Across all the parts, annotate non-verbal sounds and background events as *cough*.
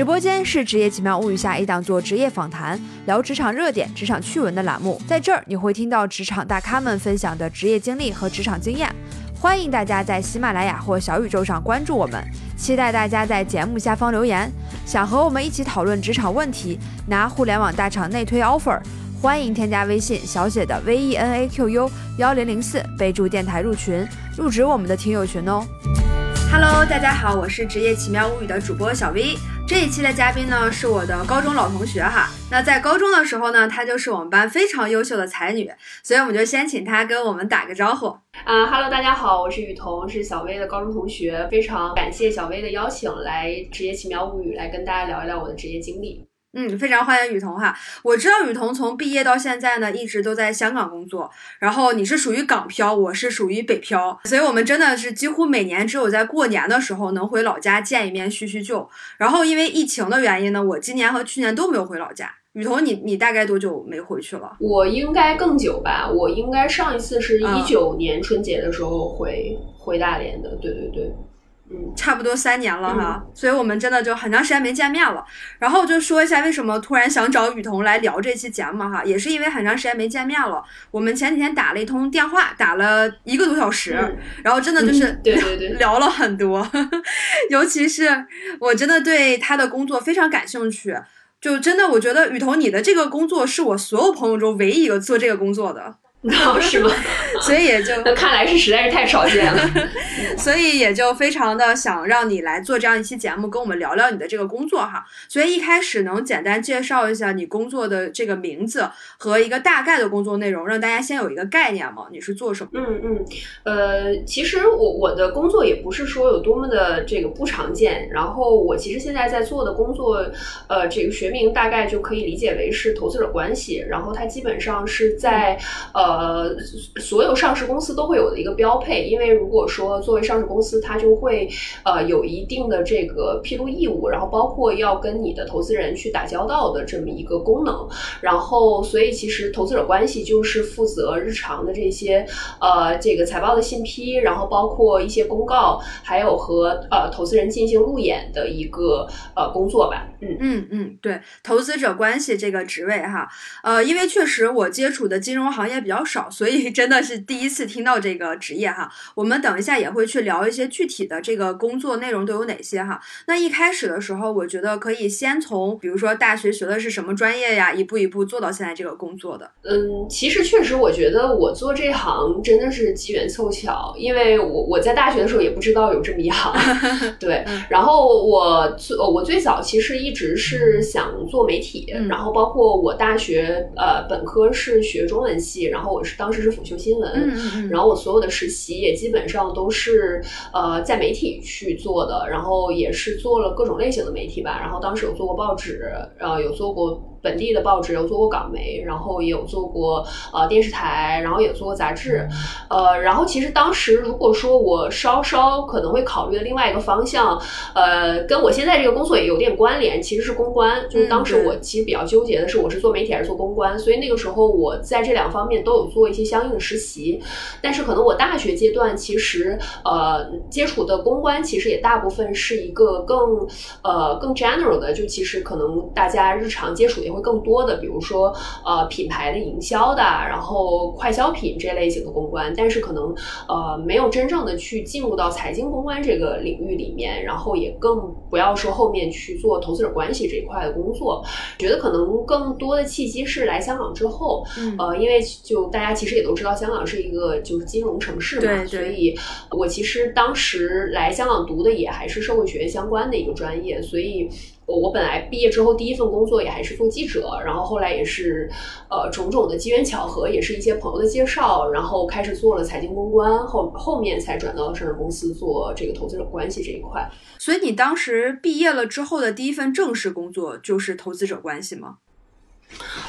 直播间是《职业奇妙物语》下一档做职业访谈、聊职场热点、职场趣闻的栏目，在这儿你会听到职场大咖们分享的职业经历和职场经验。欢迎大家在喜马拉雅或小宇宙上关注我们，期待大家在节目下方留言。想和我们一起讨论职场问题，拿互联网大厂内推 offer，欢迎添加微信小写的 V E N A Q U 幺零零四，备注电台入群，入职我们的听友群哦。Hello，大家好，我是职业奇妙物语的主播小 V。这一期的嘉宾呢是我的高中老同学哈。那在高中的时候呢，她就是我们班非常优秀的才女，所以我们就先请她跟我们打个招呼。啊哈喽，大家好，我是雨桐，是小薇的高中同学，非常感谢小薇的邀请来职业奇妙物语来跟大家聊一聊我的职业经历。嗯，非常欢迎雨桐哈。我知道雨桐从毕业到现在呢，一直都在香港工作。然后你是属于港漂，我是属于北漂，所以我们真的是几乎每年只有在过年的时候能回老家见一面叙叙旧。然后因为疫情的原因呢，我今年和去年都没有回老家。雨桐，你你大概多久没回去了？我应该更久吧，我应该上一次是一九年春节的时候回回大连的。对对对。嗯，差不多三年了哈，所以我们真的就很长时间没见面了。然后就说一下为什么突然想找雨桐来聊这期节目哈，也是因为很长时间没见面了。我们前几天打了一通电话，打了一个多小时，然后真的就是对对对 *laughs* 聊了很多，*laughs* 尤其是我真的对他的工作非常感兴趣，就真的我觉得雨桐你的这个工作是我所有朋友中唯一一个做这个工作的。哦，*laughs* 是吗？*laughs* 所以也就 *laughs* 那看来是实在是太少见了，所以也就非常的想让你来做这样一期节目，跟我们聊聊你的这个工作哈。所以一开始能简单介绍一下你工作的这个名字和一个大概的工作内容，让大家先有一个概念吗？你是做什么？嗯嗯，呃，其实我我的工作也不是说有多么的这个不常见。然后我其实现在在做的工作，呃，这个学名大概就可以理解为是投资者关系。然后它基本上是在呃。呃，所有上市公司都会有的一个标配，因为如果说作为上市公司，它就会呃有一定的这个披露义务，然后包括要跟你的投资人去打交道的这么一个功能，然后所以其实投资者关系就是负责日常的这些呃这个财报的信批，然后包括一些公告，还有和呃投资人进行路演的一个呃工作吧。嗯嗯嗯，对，投资者关系这个职位哈，呃，因为确实我接触的金融行业比较。少，所以真的是第一次听到这个职业哈。我们等一下也会去聊一些具体的这个工作内容都有哪些哈。那一开始的时候，我觉得可以先从，比如说大学学的是什么专业呀，一步一步做到现在这个工作的。嗯，其实确实，我觉得我做这行真的是机缘凑巧，因为我我在大学的时候也不知道有这么一行。*laughs* 对，然后我最我最早其实一直是想做媒体，然后包括我大学呃本科是学中文系，然后。我是当时是辅修新闻，然后我所有的实习也基本上都是呃在媒体去做的，然后也是做了各种类型的媒体吧，然后当时有做过报纸，呃有做过。本地的报纸有做过港媒，然后也有做过呃电视台，然后也做过杂志，呃，然后其实当时如果说我稍稍可能会考虑的另外一个方向，呃，跟我现在这个工作也有点关联，其实是公关。就是当时我其实比较纠结的是，我是做媒体还是做公关，所以那个时候我在这两方面都有做一些相应的实习。但是可能我大学阶段其实呃接触的公关其实也大部分是一个更呃更 general 的，就其实可能大家日常接触的。会更多的，比如说呃品牌的营销的，然后快消品这类型的公关，但是可能呃没有真正的去进入到财经公关这个领域里面，然后也更不要说后面去做投资者关系这一块的工作。觉得可能更多的契机是来香港之后，呃，因为就大家其实也都知道，香港是一个就是金融城市嘛，所以我其实当时来香港读的也还是社会学院相关的一个专业，所以。我本来毕业之后第一份工作也还是做记者，然后后来也是，呃，种种的机缘巧合，也是一些朋友的介绍，然后开始做了财经公关，后后面才转到上市公司做这个投资者关系这一块。所以你当时毕业了之后的第一份正式工作就是投资者关系吗？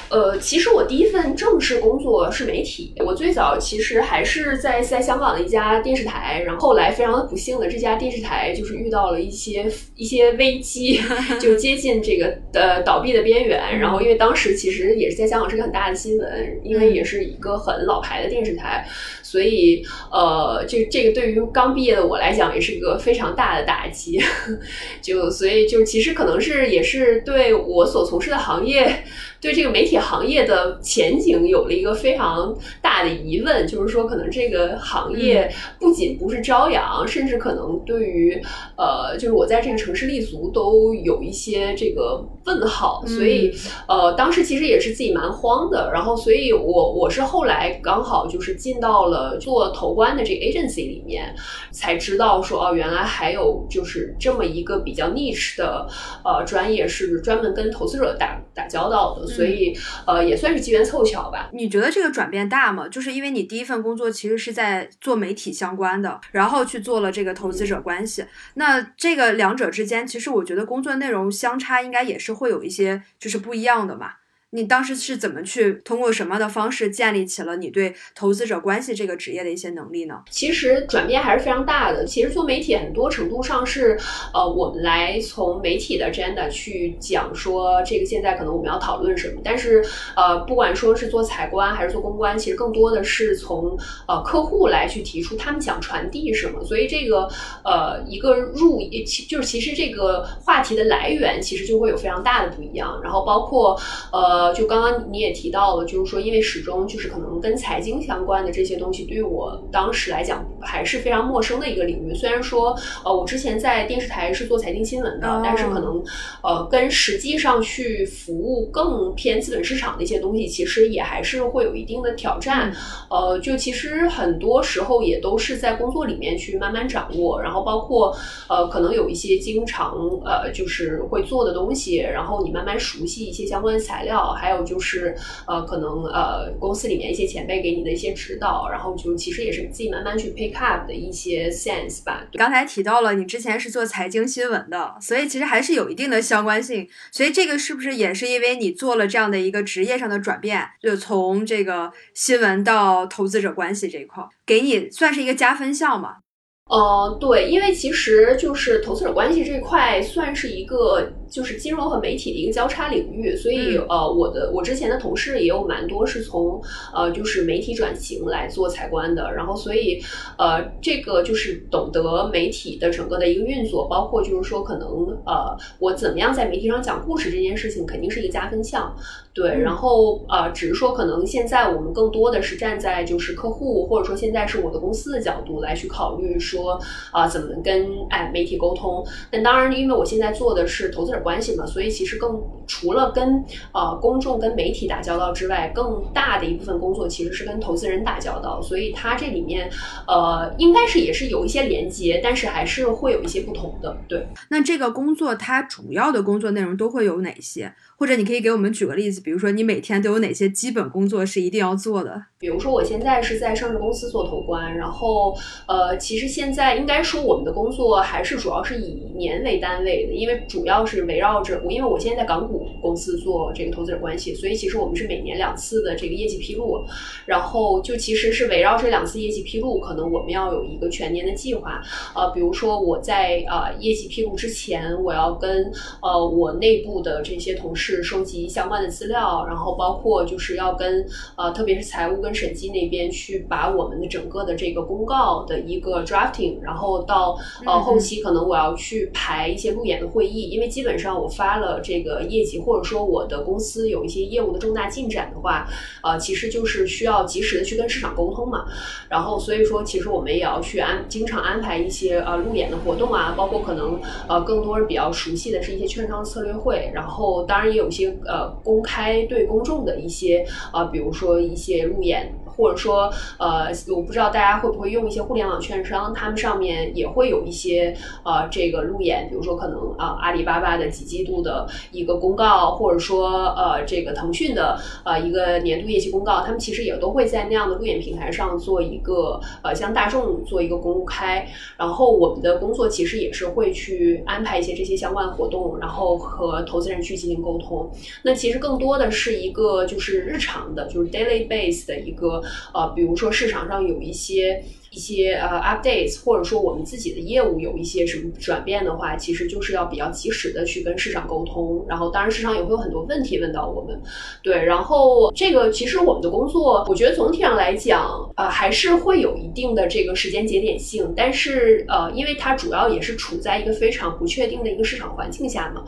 呃，其实我第一份正式工作是媒体。我最早其实还是在在香港的一家电视台，然后后来非常的不幸的，这家电视台就是遇到了一些一些危机，*laughs* 就接近这个呃倒闭的边缘。然后因为当时其实也是在香港是个很大的新闻，因为也是一个很老牌的电视台，所以呃，这这个对于刚毕业的我来讲也是一个非常大的打击。*laughs* 就所以就其实可能是也是对我所从事的行业。对这个媒体行业的前景有了一个非常大的疑问，就是说，可能这个行业不仅不是朝阳，甚至可能对于呃，就是我在这个城市立足都有一些这个问号。所以，呃，当时其实也是自己蛮慌的。然后，所以我我是后来刚好就是进到了做投关的这个 agency 里面，才知道说哦，原来还有就是这么一个比较 niche 的呃专业，是专门跟投资者打打交道的。所以，呃，也算是机缘凑巧吧。你觉得这个转变大吗？就是因为你第一份工作其实是在做媒体相关的，然后去做了这个投资者关系。那这个两者之间，其实我觉得工作内容相差应该也是会有一些就是不一样的嘛。你当时是怎么去通过什么的方式建立起了你对投资者关系这个职业的一些能力呢？其实转变还是非常大的。其实做媒体很多程度上是，呃，我们来从媒体的 agenda 去讲说这个现在可能我们要讨论什么。但是，呃，不管说是做采关还是做公关，其实更多的是从呃客户来去提出他们想传递什么。所以这个呃一个入其就是其实这个话题的来源其实就会有非常大的不一样。然后包括呃。呃，就刚刚你也提到了，就是说，因为始终就是可能跟财经相关的这些东西，对于我当时来讲还是非常陌生的一个领域。虽然说，呃，我之前在电视台是做财经新闻的，但是可能，呃，跟实际上去服务更偏资本市场的一些东西，其实也还是会有一定的挑战。呃，就其实很多时候也都是在工作里面去慢慢掌握，然后包括呃，可能有一些经常呃就是会做的东西，然后你慢慢熟悉一些相关的材料。还有就是，呃，可能呃，公司里面一些前辈给你的一些指导，然后就其实也是自己慢慢去 pick up 的一些 sense 吧。刚才提到了你之前是做财经新闻的，所以其实还是有一定的相关性。所以这个是不是也是因为你做了这样的一个职业上的转变，就从这个新闻到投资者关系这一块，给你算是一个加分项嘛？呃，对，因为其实就是投资者关系这块算是一个就是金融和媒体的一个交叉领域，所以呃，我的我之前的同事也有蛮多是从呃就是媒体转型来做财官的，然后所以呃这个就是懂得媒体的整个的一个运作，包括就是说可能呃我怎么样在媒体上讲故事这件事情肯定是一个加分项。对，然后呃，只是说可能现在我们更多的是站在就是客户，或者说现在是我的公司的角度来去考虑说啊，怎么跟哎媒体沟通。那当然，因为我现在做的是投资者关系嘛，所以其实更除了跟呃公众、跟媒体打交道之外，更大的一部分工作其实是跟投资人打交道。所以它这里面呃，应该是也是有一些连接，但是还是会有一些不同的。对，那这个工作它主要的工作内容都会有哪些？或者你可以给我们举个例子，比如说你每天都有哪些基本工作是一定要做的？比如说我现在是在上市公司做投关，然后呃，其实现在应该说我们的工作还是主要是以年为单位的，因为主要是围绕着我，因为我现在在港股公司做这个投资者关系，所以其实我们是每年两次的这个业绩披露，然后就其实是围绕这两次业绩披露，可能我们要有一个全年的计划。呃，比如说我在呃业绩披露之前，我要跟呃我内部的这些同事收集相关的资料，然后包括就是要跟呃特别是财务跟审计那边去把我们的整个的这个公告的一个 drafting，然后到呃后期可能我要去排一些路演的会议，因为基本上我发了这个业绩，或者说我的公司有一些业务的重大进展的话，呃，其实就是需要及时的去跟市场沟通嘛。然后所以说，其实我们也要去安经常安排一些呃路演的活动啊，包括可能呃更多比较熟悉的是一些券商策略会，然后当然也有些呃公开对公众的一些啊比如说一些路演。或者说呃，我不知道大家会不会用一些互联网券商，他们上面也会有一些呃这个路演，比如说可能啊阿里巴巴的几季度的一个公告，或者说呃这个腾讯的呃一个年度业绩公告，他们其实也都会在那样的路演平台上做一个呃向大众做一个公开。然后我们的工作其实也是会去安排一些这些相关活动，然后和投资人去进行沟通。那其实更多的是一个就是日常的，就是 daily base 的一个呃，比如说市场上有一些。一些呃 updates，或者说我们自己的业务有一些什么转变的话，其实就是要比较及时的去跟市场沟通。然后当然市场也会有很多问题问到我们，对。然后这个其实我们的工作，我觉得总体上来讲，呃，还是会有一定的这个时间节点性。但是呃，因为它主要也是处在一个非常不确定的一个市场环境下嘛，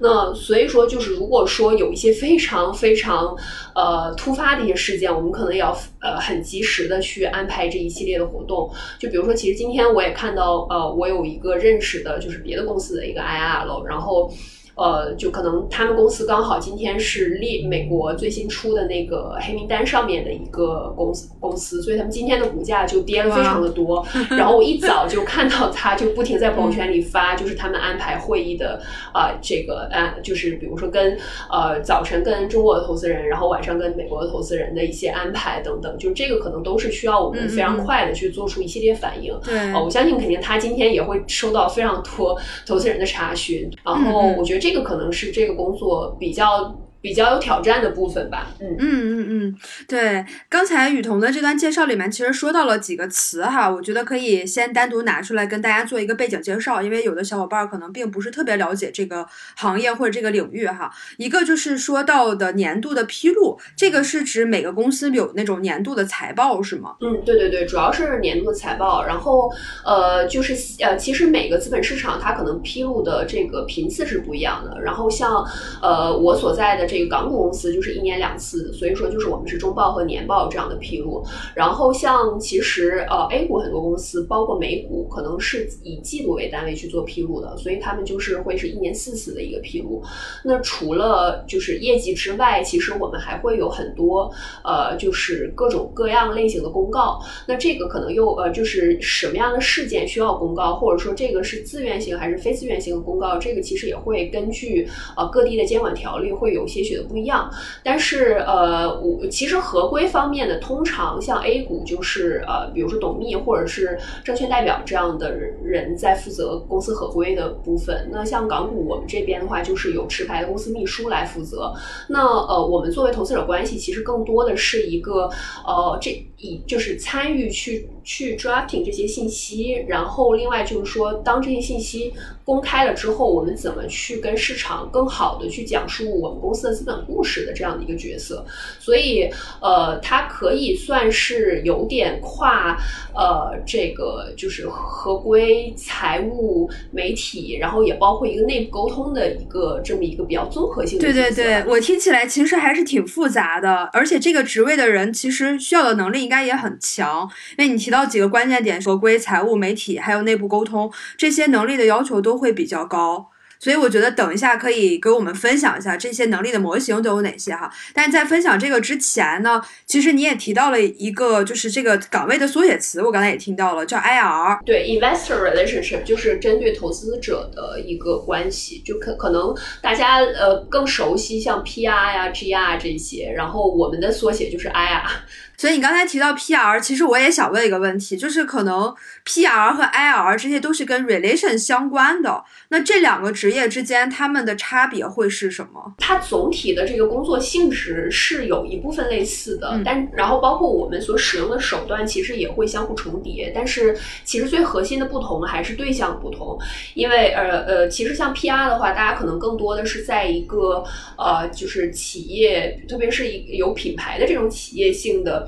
那所以说就是如果说有一些非常非常呃突发的一些事件，我们可能也要呃很及时的去安排这一系列的活动。动，就比如说，其实今天我也看到，呃，我有一个认识的，就是别的公司的一个 IR 然后。呃，就可能他们公司刚好今天是列美国最新出的那个黑名单上面的一个公司公司，所以他们今天的股价就跌了非常的多。然后我一早就看到他就不停在朋友圈里发，就是他们安排会议的啊，这个啊，就是比如说跟呃早晨跟中国的投资人，然后晚上跟美国的投资人的一些安排等等，就这个可能都是需要我们非常快的去做出一系列反应。对，我相信肯定他今天也会收到非常多投资人的查询，然后我觉得。这个可能是这个工作比较。比较有挑战的部分吧，嗯嗯嗯嗯，对，刚才雨桐的这段介绍里面其实说到了几个词哈，我觉得可以先单独拿出来跟大家做一个背景介绍，因为有的小伙伴可能并不是特别了解这个行业或者这个领域哈。一个就是说到的年度的披露，这个是指每个公司有那种年度的财报是吗？嗯，对对对，主要是年度的财报，然后呃，就是呃，其实每个资本市场它可能披露的这个频次是不一样的，然后像呃我所在的这。这个港股公司就是一年两次，所以说就是我们是中报和年报这样的披露。然后像其实呃 A 股很多公司，包括美股，可能是以季度为单位去做披露的，所以他们就是会是一年四次的一个披露。那除了就是业绩之外，其实我们还会有很多呃就是各种各样类型的公告。那这个可能又呃就是什么样的事件需要公告，或者说这个是自愿性还是非自愿性的公告，这个其实也会根据呃各地的监管条例会有些。许的不一样，但是呃，我其实合规方面的，通常像 A 股就是呃，比如说董秘或者是证券代表这样的人在负责公司合规的部分。那像港股我们这边的话，就是有持牌的公司秘书来负责。那呃，我们作为投资者关系，其实更多的是一个呃，这以就是参与去去 drafting 这些信息，然后另外就是说，当这些信息公开了之后，我们怎么去跟市场更好的去讲述我们公司的。资本故事的这样的一个角色，所以呃，它可以算是有点跨呃，这个就是合规、财务、媒体，然后也包括一个内部沟通的一个这么一个比较综合性的。对对对，我听起来其实还是挺复杂的，而且这个职位的人其实需要的能力应该也很强，因为你提到几个关键点：合规、财务、媒体，还有内部沟通，这些能力的要求都会比较高。所以我觉得等一下可以给我们分享一下这些能力的模型都有哪些哈。但在分享这个之前呢，其实你也提到了一个，就是这个岗位的缩写词，我刚才也听到了，叫 IR。对，Investor Relationship 就是针对投资者的一个关系，就可可能大家呃更熟悉像 PR 呀、GR 这些，然后我们的缩写就是 IR。所以你刚才提到 PR，其实我也想问一个问题，就是可能 PR 和 IR 这些都是跟 relation 相关的，那这两个职业之间他们的差别会是什么？它总体的这个工作性质是有一部分类似的，但然后包括我们所使用的手段其实也会相互重叠，但是其实最核心的不同还是对象不同，因为呃呃，其实像 PR 的话，大家可能更多的是在一个呃就是企业，特别是一有品牌的这种企业性的。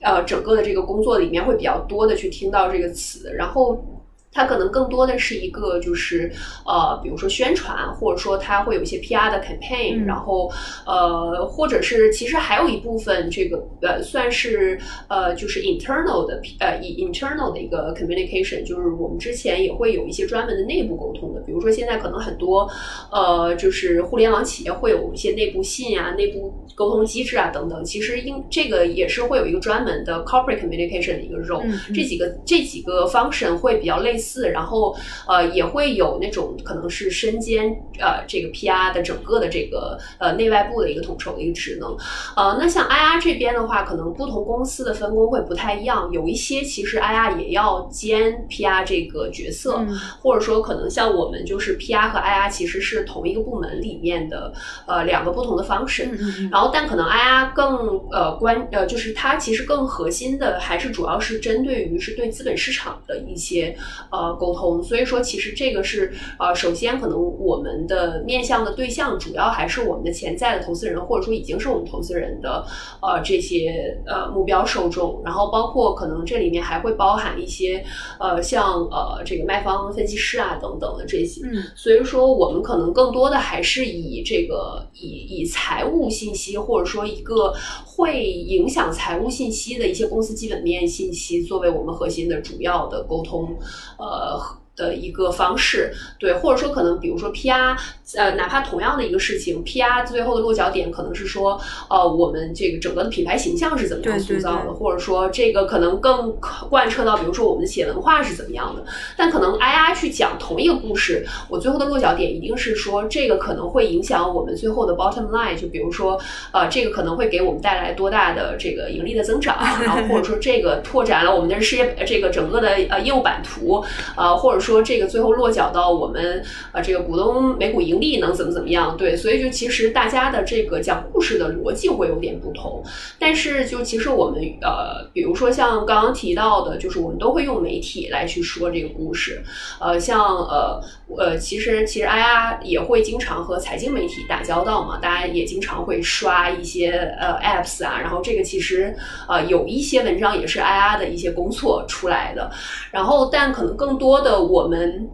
呃，整个的这个工作里面会比较多的去听到这个词，然后。它可能更多的是一个就是呃，比如说宣传，或者说它会有一些 PR 的 campaign，然后呃，或者是其实还有一部分这个呃，算是呃，就是 internal 的呃，internal 的一个 communication，就是我们之前也会有一些专门的内部沟通的，比如说现在可能很多呃，就是互联网企业会有一些内部信啊、内部沟通机制啊等等，其实应这个也是会有一个专门的 corporate communication 的一个 role，这几个这几个 function 会比较类似，然后呃也会有那种可能是身兼呃这个 PR 的整个的这个呃内外部的一个统筹的一个职能，呃那像 IR 这边的话，可能不同公司的分工会不太一样，有一些其实 IR 也要兼 PR 这个角色，或者说可能像我们就是 PR 和 IR 其实是同一个部门里面的呃两个不同的 function，然后但可能 IR 更呃关呃就是它其实更核心的还是主要是针对于是对资本市场的一些呃沟通，所以说其实这个是呃首先可能我们的面向的对象主要还是我们的潜在的投资人，或者说已经是我们投资人的呃这些呃目标受众，然后包括可能这里面还会包含一些呃像呃这个卖方分析师啊等等的这些，嗯，所以说我们可能更多的还是以这个以以财务信息或者说一个会影响财务信息的一些公司基本面信息作为我们核心的主要的沟通，呃的一个方式，对，或者说可能比如说 PR，呃，哪怕同样的一个事情，PR 最后的落脚点可能是说，呃，我们这个整个的品牌形象是怎么样塑造的，或者说这个可能更贯彻到，比如说我们的企业文化是怎么样的，但可能 IR 去讲同一个故事，我最后的落脚点一定是说这个可能会影响我们最后的 bottom line，就比如说，呃，这个可能会给我们带来多大的这个盈利的增长，*laughs* 然后或者说这个拓展了我们的事业这个整个的呃业务版图，呃，或者说说这个最后落脚到我们呃这个股东每股盈利能怎么怎么样？对，所以就其实大家的这个讲故事的逻辑会有点不同，但是就其实我们呃，比如说像刚刚提到的，就是我们都会用媒体来去说这个故事，呃，像呃呃，其实其实 IR 也会经常和财经媒体打交道嘛，大家也经常会刷一些呃 apps 啊，然后这个其实呃有一些文章也是 IR 的一些工作出来的，然后但可能更多的我我们。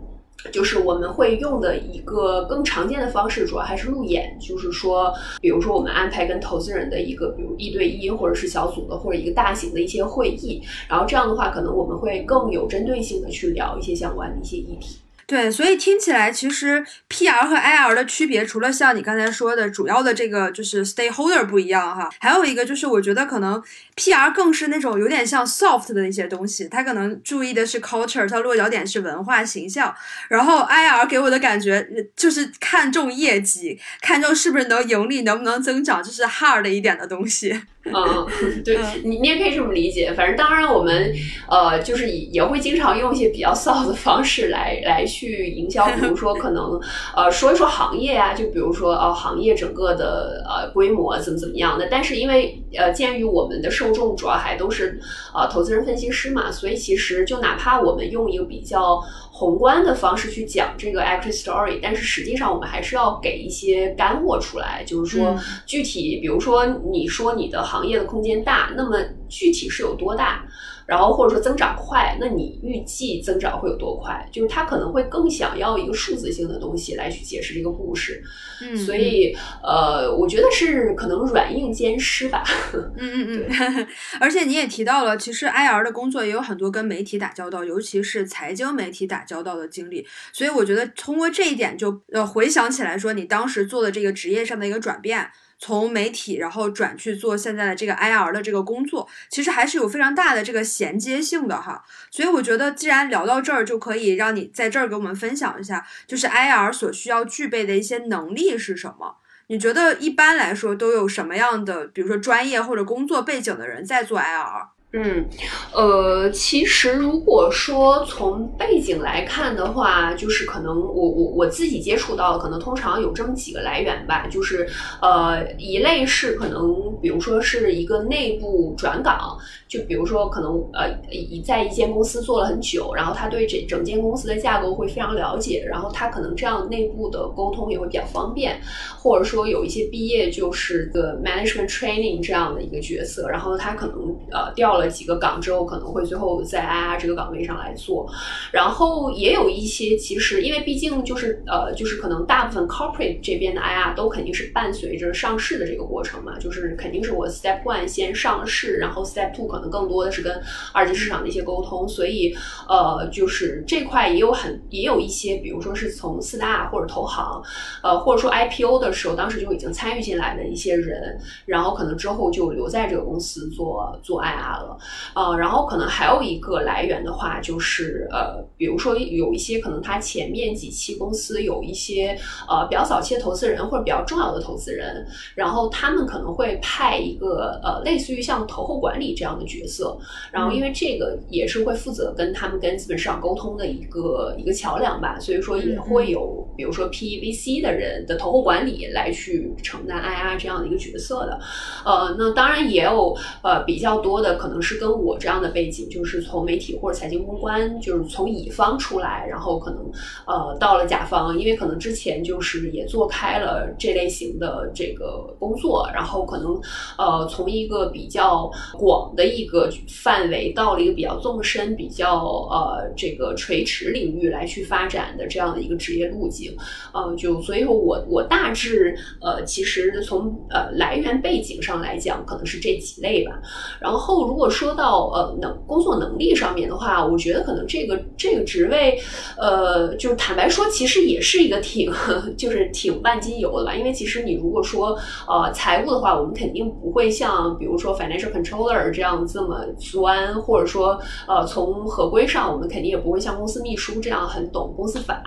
就是我们会用的一个更常见的方式，主要还是路演。就是说，比如说我们安排跟投资人的一个，比如一对一，或者是小组的，或者一个大型的一些会议。然后这样的话，可能我们会更有针对性的去聊一些相关的一些议题。对，所以听起来其实 PR 和 IR 的区别，除了像你刚才说的主要的这个就是 stakeholder 不一样哈，还有一个就是我觉得可能 PR 更是那种有点像 soft 的一些东西，它可能注意的是 culture，它落脚点是文化形象，然后 IR 给我的感觉就是看重业绩，看重是不是能盈利，能不能增长，就是 hard 一点的东西。嗯，*laughs* 对你你也可以这么理解。反正当然我们呃就是也会经常用一些比较骚的方式来来去营销，比如说可能呃说一说行业呀，就比如说呃行业整个的呃规模怎么怎么样的。但是因为呃鉴于我们的受众主要还都是呃投资人分析师嘛，所以其实就哪怕我们用一个比较。宏观的方式去讲这个 equity story，但是实际上我们还是要给一些干货出来，就是说具体，比如说你说你的行业的空间大，那么具体是有多大？然后或者说增长快，那你预计增长会有多快？就是他可能会更想要一个数字性的东西来去解释这个故事。嗯，所以呃，我觉得是可能软硬兼施吧。嗯嗯嗯。*laughs* *laughs* 而且你也提到了，其实 IR 的工作也有很多跟媒体打交道，尤其是财经媒体打交道的经历。所以我觉得通过这一点，就呃回想起来说，你当时做的这个职业上的一个转变。从媒体，然后转去做现在的这个 IR 的这个工作，其实还是有非常大的这个衔接性的哈。所以我觉得，既然聊到这儿，就可以让你在这儿给我们分享一下，就是 IR 所需要具备的一些能力是什么？你觉得一般来说都有什么样的，比如说专业或者工作背景的人在做 IR？嗯，呃，其实如果说从背景来看的话，就是可能我我我自己接触到，可能通常有这么几个来源吧，就是呃，一类是可能，比如说是一个内部转岗。就比如说，可能呃，一在一间公司做了很久，然后他对这整间公司的架构会非常了解，然后他可能这样内部的沟通也会比较方便，或者说有一些毕业就是个 management training 这样的一个角色，然后他可能呃调了几个岗之后，可能会最后在 IR 这个岗位上来做。然后也有一些，其实因为毕竟就是呃，就是可能大部分 corporate 这边的 IR 都肯定是伴随着上市的这个过程嘛，就是肯定是我 step one 先上市，然后 step two 可能更多的是跟二级市场的一些沟通，所以呃，就是这块也有很也有一些，比如说是从四大或者投行，呃，或者说 IPO 的时候，当时就已经参与进来的一些人，然后可能之后就留在这个公司做做 IR 了，呃，然后可能还有一个来源的话，就是呃，比如说有一些可能他前面几期公司有一些呃比较早期的投资人或者比较重要的投资人，然后他们可能会派一个呃类似于像投后管理这样的角色，然后因为这个也是会负责跟他们跟资本市场沟通的一个一个桥梁吧，所以说也会有比如说 PEVC 的人的投后管理来去承担 IR 这样的一个角色的，呃，那当然也有呃比较多的可能是跟我这样的背景，就是从媒体或者财经公关，就是从乙方出来，然后可能呃到了甲方，因为可能之前就是也做开了这类型的这个工作，然后可能呃从一个比较广的一一个范围到了一个比较纵深、比较呃这个垂直领域来去发展的这样的一个职业路径，呃，就所以说我我大致呃其实从呃来源背景上来讲，可能是这几类吧。然后如果说到呃能工作能力上面的话，我觉得可能这个这个职位，呃，就是坦白说，其实也是一个挺就是挺万金油的吧。因为其实你如果说呃财务的话，我们肯定不会像比如说 financial controller 这样这么钻，或者说呃从合规上，我们肯定也不会像公司秘书这样很懂公司法。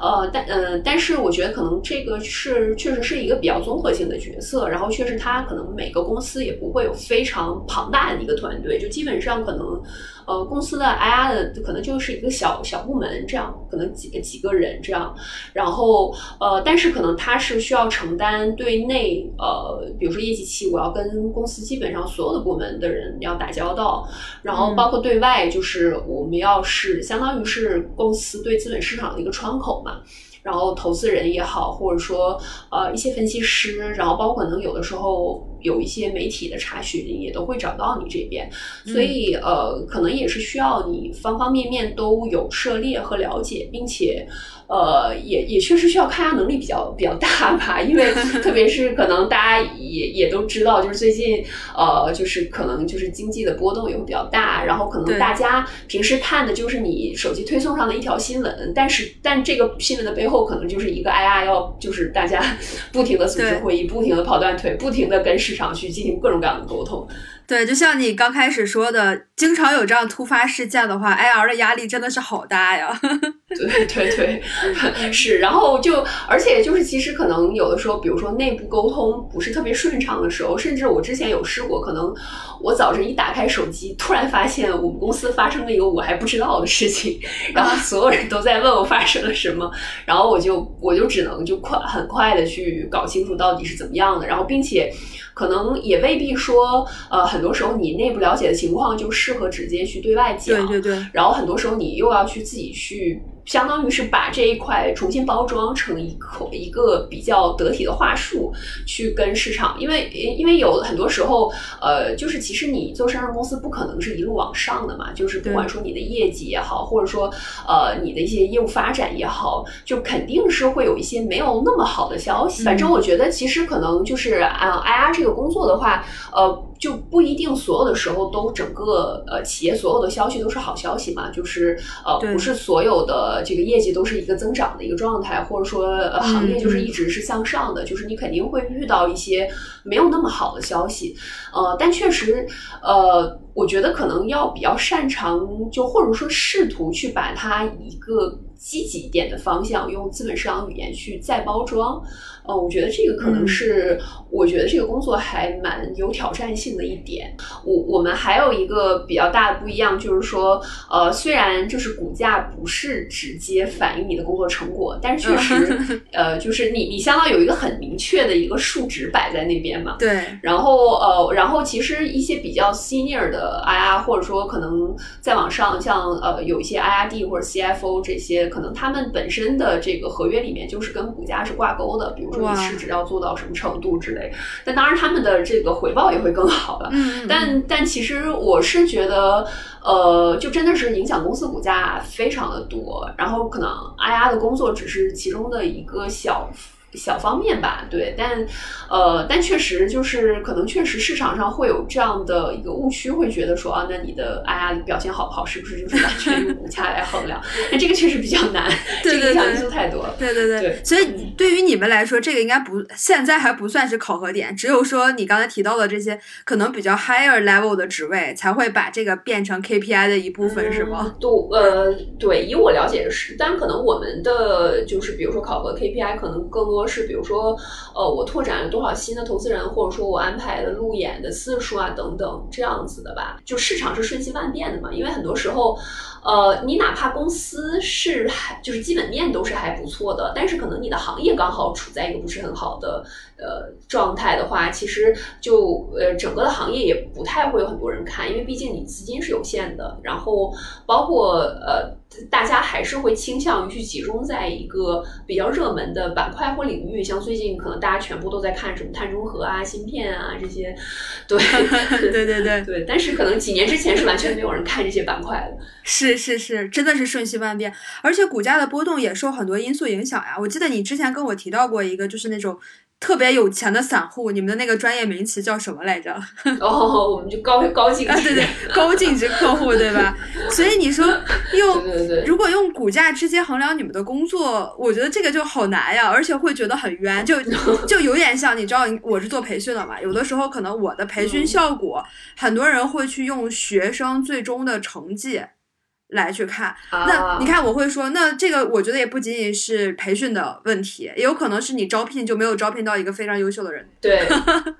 呃，但呃，但是我觉得可能这个是确实是一个比较综合性的角色，然后确实他可能每个公司也不会有非常庞大的一个团队，就基本上可能。呃，公司的 IR 的可能就是一个小小部门这样，可能几个几个人这样，然后呃，但是可能他是需要承担对内呃，比如说业绩期，我要跟公司基本上所有的部门的人要打交道，然后包括对外，就是我们要是相当于是公司对资本市场的一个窗口嘛。然后投资人也好，或者说呃一些分析师，然后包括可能有的时候有一些媒体的查询，也都会找到你这边，所以呃可能也是需要你方方面面都有涉猎和了解，并且。呃，也也确实需要抗压能力比较比较大吧，因为 *laughs* 特别是可能大家也也都知道，就是最近呃，就是可能就是经济的波动也会比较大，然后可能大家平时看的就是你手机推送上的一条新闻，但是但这个新闻的背后可能就是一个 IR 要就是大家不停的组织会议，不停的跑断腿，不停的跟市上去进行各种各样的沟通。对，就像你刚开始说的，经常有这样突发事件的话，IR 的压力真的是好大呀。对 *laughs* 对对，*laughs* 是。然后就，而且就是，其实可能有的时候，比如说内部沟通不是特别顺畅的时候，甚至我之前有试过，可能我早晨一打开手机，突然发现我们公司发生了一个我还不知道的事情，然后所有人都在问我发生了什么，然后我就我就只能就快很快的去搞清楚到底是怎么样的，然后并且。可能也未必说，呃，很多时候你内部了解的情况就适合直接去对外讲，对对对。然后很多时候你又要去自己去。相当于是把这一块重新包装成一口一个比较得体的话术，去跟市场，因为因为有很多时候，呃，就是其实你做上市公司不可能是一路往上的嘛，就是不管说你的业绩也好，或者说呃你的一些业务发展也好，就肯定是会有一些没有那么好的消息。反正我觉得其实可能就是啊，IR 这个工作的话，呃。就不一定所有的时候都整个呃企业所有的消息都是好消息嘛，就是呃不是所有的这个业绩都是一个增长的一个状态，或者说行业就是一直是向上的，就是你肯定会遇到一些没有那么好的消息，呃，但确实呃，我觉得可能要比较擅长，就或者说试图去把它一个积极一点的方向，用资本市场语言去再包装。呃，我觉得这个可能是，我觉得这个工作还蛮有挑战性的一点。我我们还有一个比较大的不一样，就是说，呃，虽然就是股价不是直接反映你的工作成果，但是确实，*laughs* 呃，就是你你相当有一个很明确的一个数值摆在那边嘛。对。然后呃，然后其实一些比较 senior 的 IR，或者说可能再往上，像呃有一些 IRD 或者 CFO 这些些，可能他们本身的这个合约里面就是跟股价是挂钩的，比如说你市值要做到什么程度之类。但当然，他们的这个回报也会更好了。嗯，但但其实我是觉得，呃，就真的是影响公司股价非常的多，然后可能 I R 的工作只是其中的一个小。小方面吧，对，但，呃，但确实就是可能确实市场上会有这样的一个误区，会觉得说啊，那你的哎呀表现好不好，是不是就是完全用股价来衡量？*laughs* 那这个确实比较难，这个影响因素太多了。对对对，所以对于你们来说，这个应该不现在还不算是考核点，只有说你刚才提到的这些可能比较 higher level 的职位才会把这个变成 KPI 的一部分，是吗？对，呃，对，以我了解的是，但可能我们的就是比如说考核 KPI 可能更多。是，比如说，呃，我拓展了多少新的投资人，或者说我安排的路演的次数啊，等等，这样子的吧。就市场是瞬息万变的嘛，因为很多时候，呃，你哪怕公司是还就是基本面都是还不错的，但是可能你的行业刚好处在一个不是很好的呃状态的话，其实就呃整个的行业也不太会有很多人看，因为毕竟你资金是有限的，然后包括呃。大家还是会倾向于去集中在一个比较热门的板块或领域，像最近可能大家全部都在看什么碳中和啊、芯片啊这些，对对对对对。但是可能几年之前是完全没有人看这些板块的。是是是，真的是瞬息万变，而且股价的波动也受很多因素影响呀。我记得你之前跟我提到过一个，就是那种。特别有钱的散户，你们的那个专业名词叫什么来着？*laughs* 哦，我们就高高净值，对对，*laughs* 高净值客户，对吧？所以你说用，如果用股价直接衡量你们的工作，我觉得这个就好难呀，而且会觉得很冤，就 *laughs* 就有点像你知道，我是做培训的嘛，有的时候可能我的培训效果，很多人会去用学生最终的成绩。来去看，那你看我会说，那这个我觉得也不仅仅是培训的问题，也有可能是你招聘就没有招聘到一个非常优秀的人。对，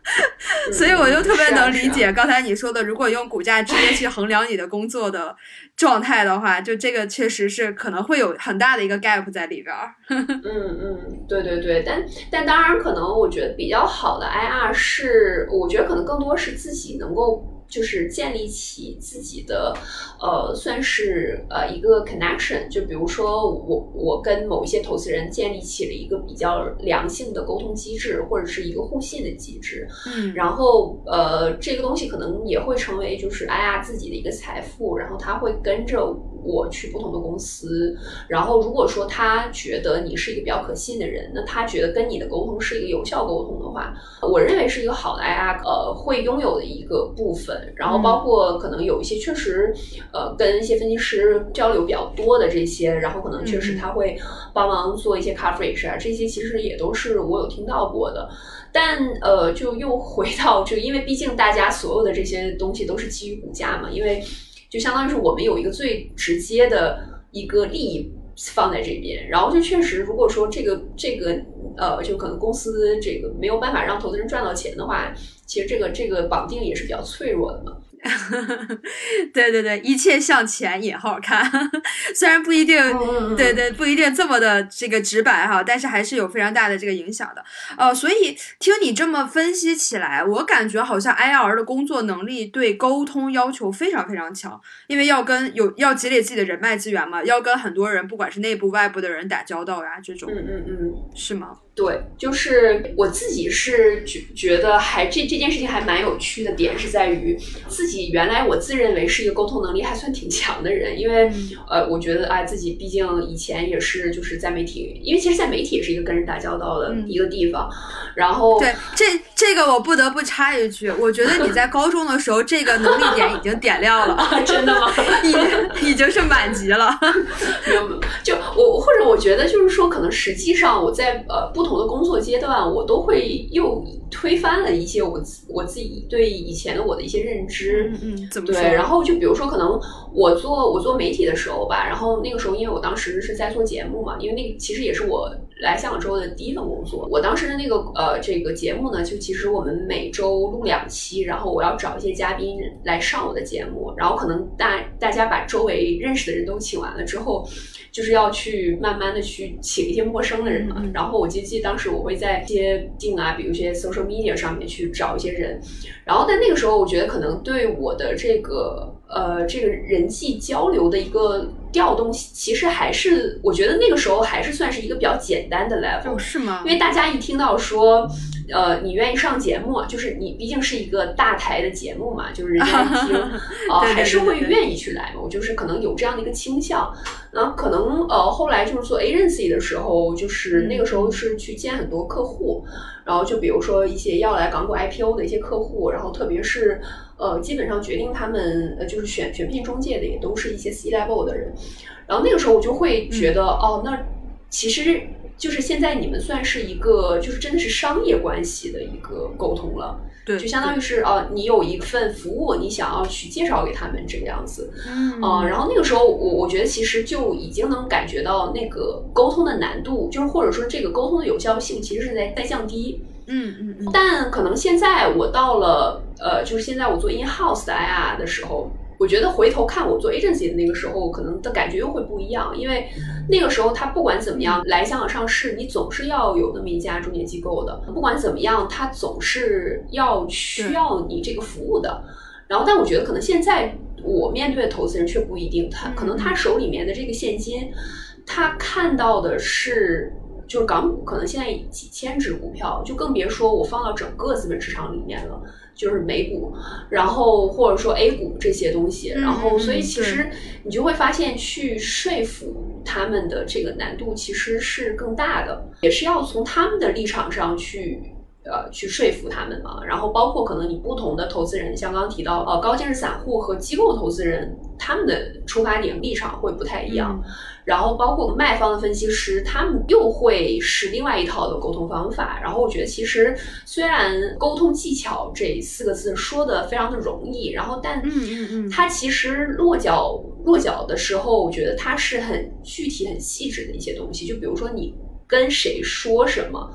*laughs* 所以我就特别能理解刚才你说的，如果用股价直接去衡量你的工作的状态的话，就这个确实是可能会有很大的一个 gap 在里边儿。*laughs* 嗯嗯，对对对，但但当然可能我觉得比较好的 IR 是，我觉得可能更多是自己能够。就是建立起自己的，呃，算是呃一个 connection。就比如说，我我跟某一些投资人建立起了一个比较良性的沟通机制，或者是一个互信的机制。嗯，然后呃，这个东西可能也会成为就是哎呀自己的一个财富，然后他会跟着。我去不同的公司，然后如果说他觉得你是一个比较可信的人，那他觉得跟你的沟通是一个有效沟通的话，我认为是一个好的 IR 呃会拥有的一个部分。然后包括可能有一些确实呃跟一些分析师交流比较多的这些，然后可能确实他会帮忙做一些 coverage 啊，这些其实也都是我有听到过的。但呃就又回到这个，因为毕竟大家所有的这些东西都是基于股价嘛，因为。就相当于是我们有一个最直接的一个利益放在这边，然后就确实，如果说这个这个呃，就可能公司这个没有办法让投资人赚到钱的话，其实这个这个绑定也是比较脆弱的嘛。*laughs* 对对对，一切向前也好看，*laughs* 虽然不一定，对对，不一定这么的这个直白哈，但是还是有非常大的这个影响的。呃，所以听你这么分析起来，我感觉好像 IR 的工作能力对沟通要求非常非常强，因为要跟有要积累自己的人脉资源嘛，要跟很多人，不管是内部外部的人打交道呀，这种，嗯嗯嗯，是吗？对，就是我自己是觉觉得还这这件事情还蛮有趣的点是在于自己原来我自认为是一个沟通能力还算挺强的人，因为呃，我觉得啊自己毕竟以前也是就是在媒体，因为其实，在媒体也是一个跟人打交道的一个地方，然后对这这个我不得不插一句，我觉得你在高中的时候这个能力点已经点亮了，*laughs* 真的吗？已已经是满级了，*laughs* 没有，就我或者我觉得就是说，可能实际上我在呃不。不同的工作阶段，我都会又推翻了一些我我自己对以前的我的一些认知。嗯嗯，怎么对？然后就比如说，可能我做我做媒体的时候吧，然后那个时候，因为我当时是在做节目嘛，因为那个其实也是我来香港之后的第一份工作。我当时的那个呃这个节目呢，就其实我们每周录两期，然后我要找一些嘉宾来上我的节目，然后可能大大家把周围认识的人都请完了之后。就是要去慢慢的去请一些陌生的人嘛，然后我记记当时我会在一些镜啊，比如一些 social media 上面去找一些人，然后在那个时候，我觉得可能对我的这个呃，这个人际交流的一个调动，其实还是我觉得那个时候还是算是一个比较简单的 level，是吗？因为大家一听到说。呃，你愿意上节目，就是你毕竟是一个大台的节目嘛，就是人家一听，*laughs* 呃，还是会愿意去来嘛。我就是可能有这样的一个倾向。然后可能呃，后来就是做 agency 的时候，就是那个时候是去见很多客户，然后就比如说一些要来港股 IPO 的一些客户，然后特别是呃，基本上决定他们呃，就是选选聘中介的也都是一些 C level 的人。然后那个时候我就会觉得，哦，那其实。就是现在你们算是一个，就是真的是商业关系的一个沟通了，对，就相当于是啊，你有一份服务，你想要去介绍给他们这个样子，嗯，然后那个时候我我觉得其实就已经能感觉到那个沟通的难度，就是或者说这个沟通的有效性其实是在在降低，嗯嗯嗯，但可能现在我到了呃，就是现在我做 in house 的 IR 的时候。我觉得回头看我做 agency 的那个时候，可能的感觉又会不一样，因为那个时候他不管怎么样来香港上市，你总是要有那么一家中介机构的，不管怎么样，他总是要需要你这个服务的。然后，但我觉得可能现在我面对的投资人却不一定，他可能他手里面的这个现金，他看到的是就是港股，可能现在几千只股票，就更别说我放到整个资本市场里面了。就是美股，然后或者说 A 股这些东西，然后所以其实你就会发现，去说服他们的这个难度其实是更大的，也是要从他们的立场上去呃去说服他们嘛。然后包括可能你不同的投资人，像刚刚提到呃高净值散户和机构投资人，他们的出发点立场会不太一样。然后包括卖方的分析师，他们又会是另外一套的沟通方法。然后我觉得，其实虽然沟通技巧这四个字说的非常的容易，然后但嗯嗯嗯，它其实落脚落脚的时候，我觉得它是很具体、很细致的一些东西。就比如说你跟谁说什么。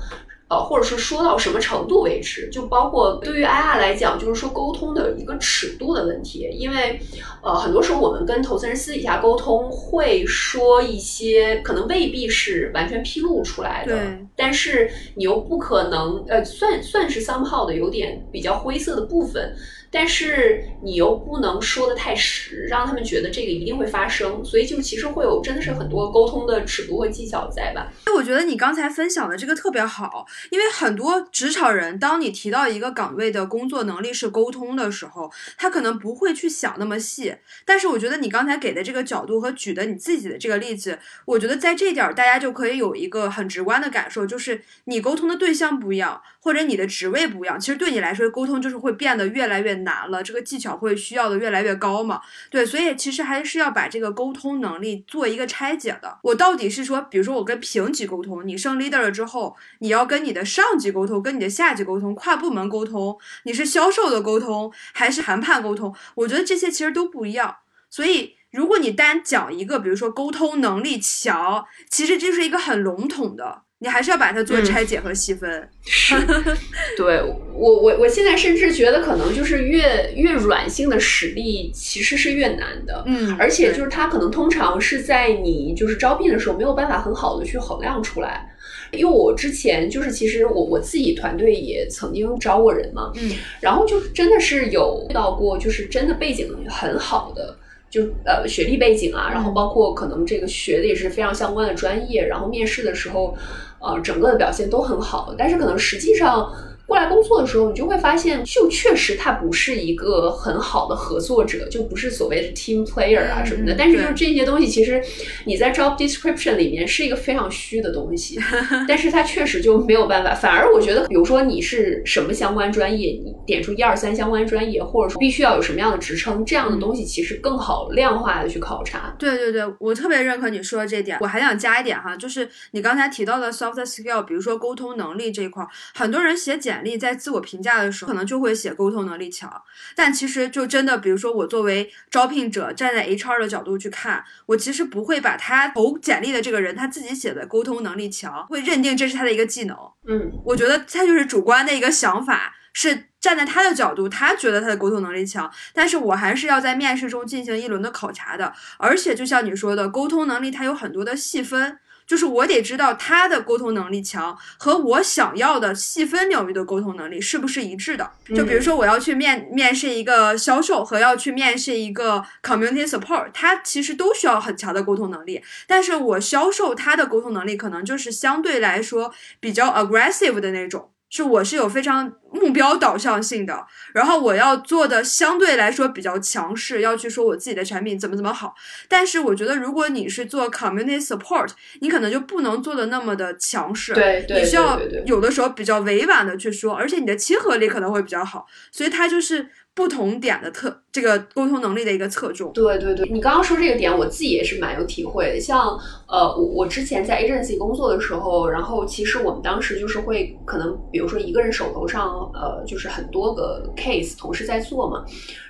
呃，或者是说到什么程度为止，就包括对于 IR 来讲，就是说沟通的一个尺度的问题。因为，呃，很多时候我们跟投资人私底下沟通，会说一些可能未必是完全披露出来的，但是你又不可能，呃，算算是 somehow 的有点比较灰色的部分。但是你又不能说的太实，让他们觉得这个一定会发生，所以就其实会有真的是很多沟通的尺度和技巧在吧？那我觉得你刚才分享的这个特别好，因为很多职场人，当你提到一个岗位的工作能力是沟通的时候，他可能不会去想那么细。但是我觉得你刚才给的这个角度和举的你自己的这个例子，我觉得在这点儿大家就可以有一个很直观的感受，就是你沟通的对象不一样，或者你的职位不一样，其实对你来说沟通就是会变得越来越。难了，这个技巧会需要的越来越高嘛？对，所以其实还是要把这个沟通能力做一个拆解的。我到底是说，比如说我跟平级沟通，你升 leader 了之后，你要跟你的上级沟通，跟你的下级沟通，跨部门沟通，你是销售的沟通还是谈判沟通？我觉得这些其实都不一样。所以如果你单讲一个，比如说沟通能力强，其实这是一个很笼统的。你还是要把它做拆解和细分。是，*laughs* 对我我我现在甚至觉得，可能就是越越软性的实力其实是越难的。嗯，而且就是它可能通常是在你就是招聘的时候没有办法很好的去衡量出来。因为我之前就是其实我我自己团队也曾经招过人嘛，嗯，然后就真的是有遇到过，就是真的背景很好的。就呃学历背景啊，然后包括可能这个学的也是非常相关的专业，然后面试的时候，呃，整个的表现都很好，但是可能实际上。过来工作的时候，你就会发现，就确实他不是一个很好的合作者，就不是所谓的 team player 啊什么的。但是就是这些东西，其实你在 job description 里面是一个非常虚的东西，*laughs* 但是它确实就没有办法。反而我觉得，比如说你是什么相关专业，你点出一二三相关专业，或者说必须要有什么样的职称，这样的东西其实更好量化的去考察。对对对，我特别认可你说的这点。我还想加一点哈，就是你刚才提到的 soft skill，比如说沟通能力这一块，很多人写简。力在自我评价的时候，可能就会写沟通能力强，但其实就真的，比如说我作为招聘者，站在 HR 的角度去看，我其实不会把他投简历的这个人他自己写的沟通能力强，会认定这是他的一个技能。嗯，我觉得他就是主观的一个想法，是站在他的角度，他觉得他的沟通能力强，但是我还是要在面试中进行一轮的考察的。而且就像你说的，沟通能力它有很多的细分。就是我得知道他的沟通能力强和我想要的细分领域的沟通能力是不是一致的。就比如说我要去面面试一个销售和要去面试一个 community support，他其实都需要很强的沟通能力。但是我销售他的沟通能力可能就是相对来说比较 aggressive 的那种。是我是有非常目标导向性的，然后我要做的相对来说比较强势，要去说我自己的产品怎么怎么好。但是我觉得，如果你是做 community support，你可能就不能做的那么的强势，对，你需要有的时候比较委婉的去说，而且你的亲和力可能会比较好。所以它就是。不同点的特这个沟通能力的一个侧重。对对对，你刚刚说这个点，我自己也是蛮有体会的。像呃，我我之前在 agency 工作的时候，然后其实我们当时就是会可能，比如说一个人手头上呃，就是很多个 case 同时在做嘛。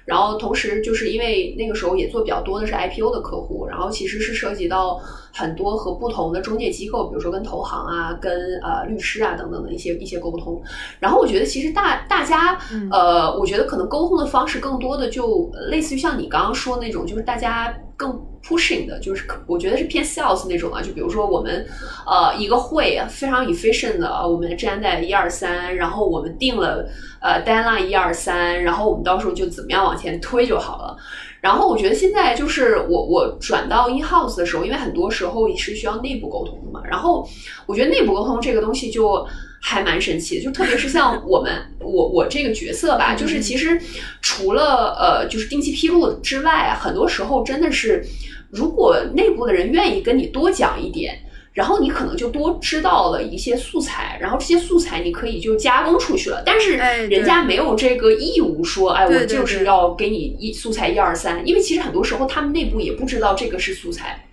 然后同时就是因为那个时候也做比较多的是 IPO 的客户，然后其实是涉及到很多和不同的中介机构，比如说跟投行啊、跟呃律师啊等等的一些一些沟通。然后我觉得其实大大家呃，我觉得可能沟通的方式更多的就类似于像你刚刚说那种，就是大家更。pushing 的，就是我觉得是偏 sales 那种啊，就比如说我们，呃，一个会非常 efficient 的，我们站在一二三，然后我们定了呃 deadline 一二三，然后我们到时候就怎么样往前推就好了。然后我觉得现在就是我我转到 in house 的时候，因为很多时候也是需要内部沟通的嘛，然后我觉得内部沟通这个东西就。还蛮神奇的，就特别是像 *laughs* 我们我我这个角色吧，就是其实除了呃就是定期披露之外，很多时候真的是，如果内部的人愿意跟你多讲一点，然后你可能就多知道了一些素材，然后这些素材你可以就加工出去了。但是人家没有这个义务说，哎，我就是要给你一素材一二三，因为其实很多时候他们内部也不知道这个是素材。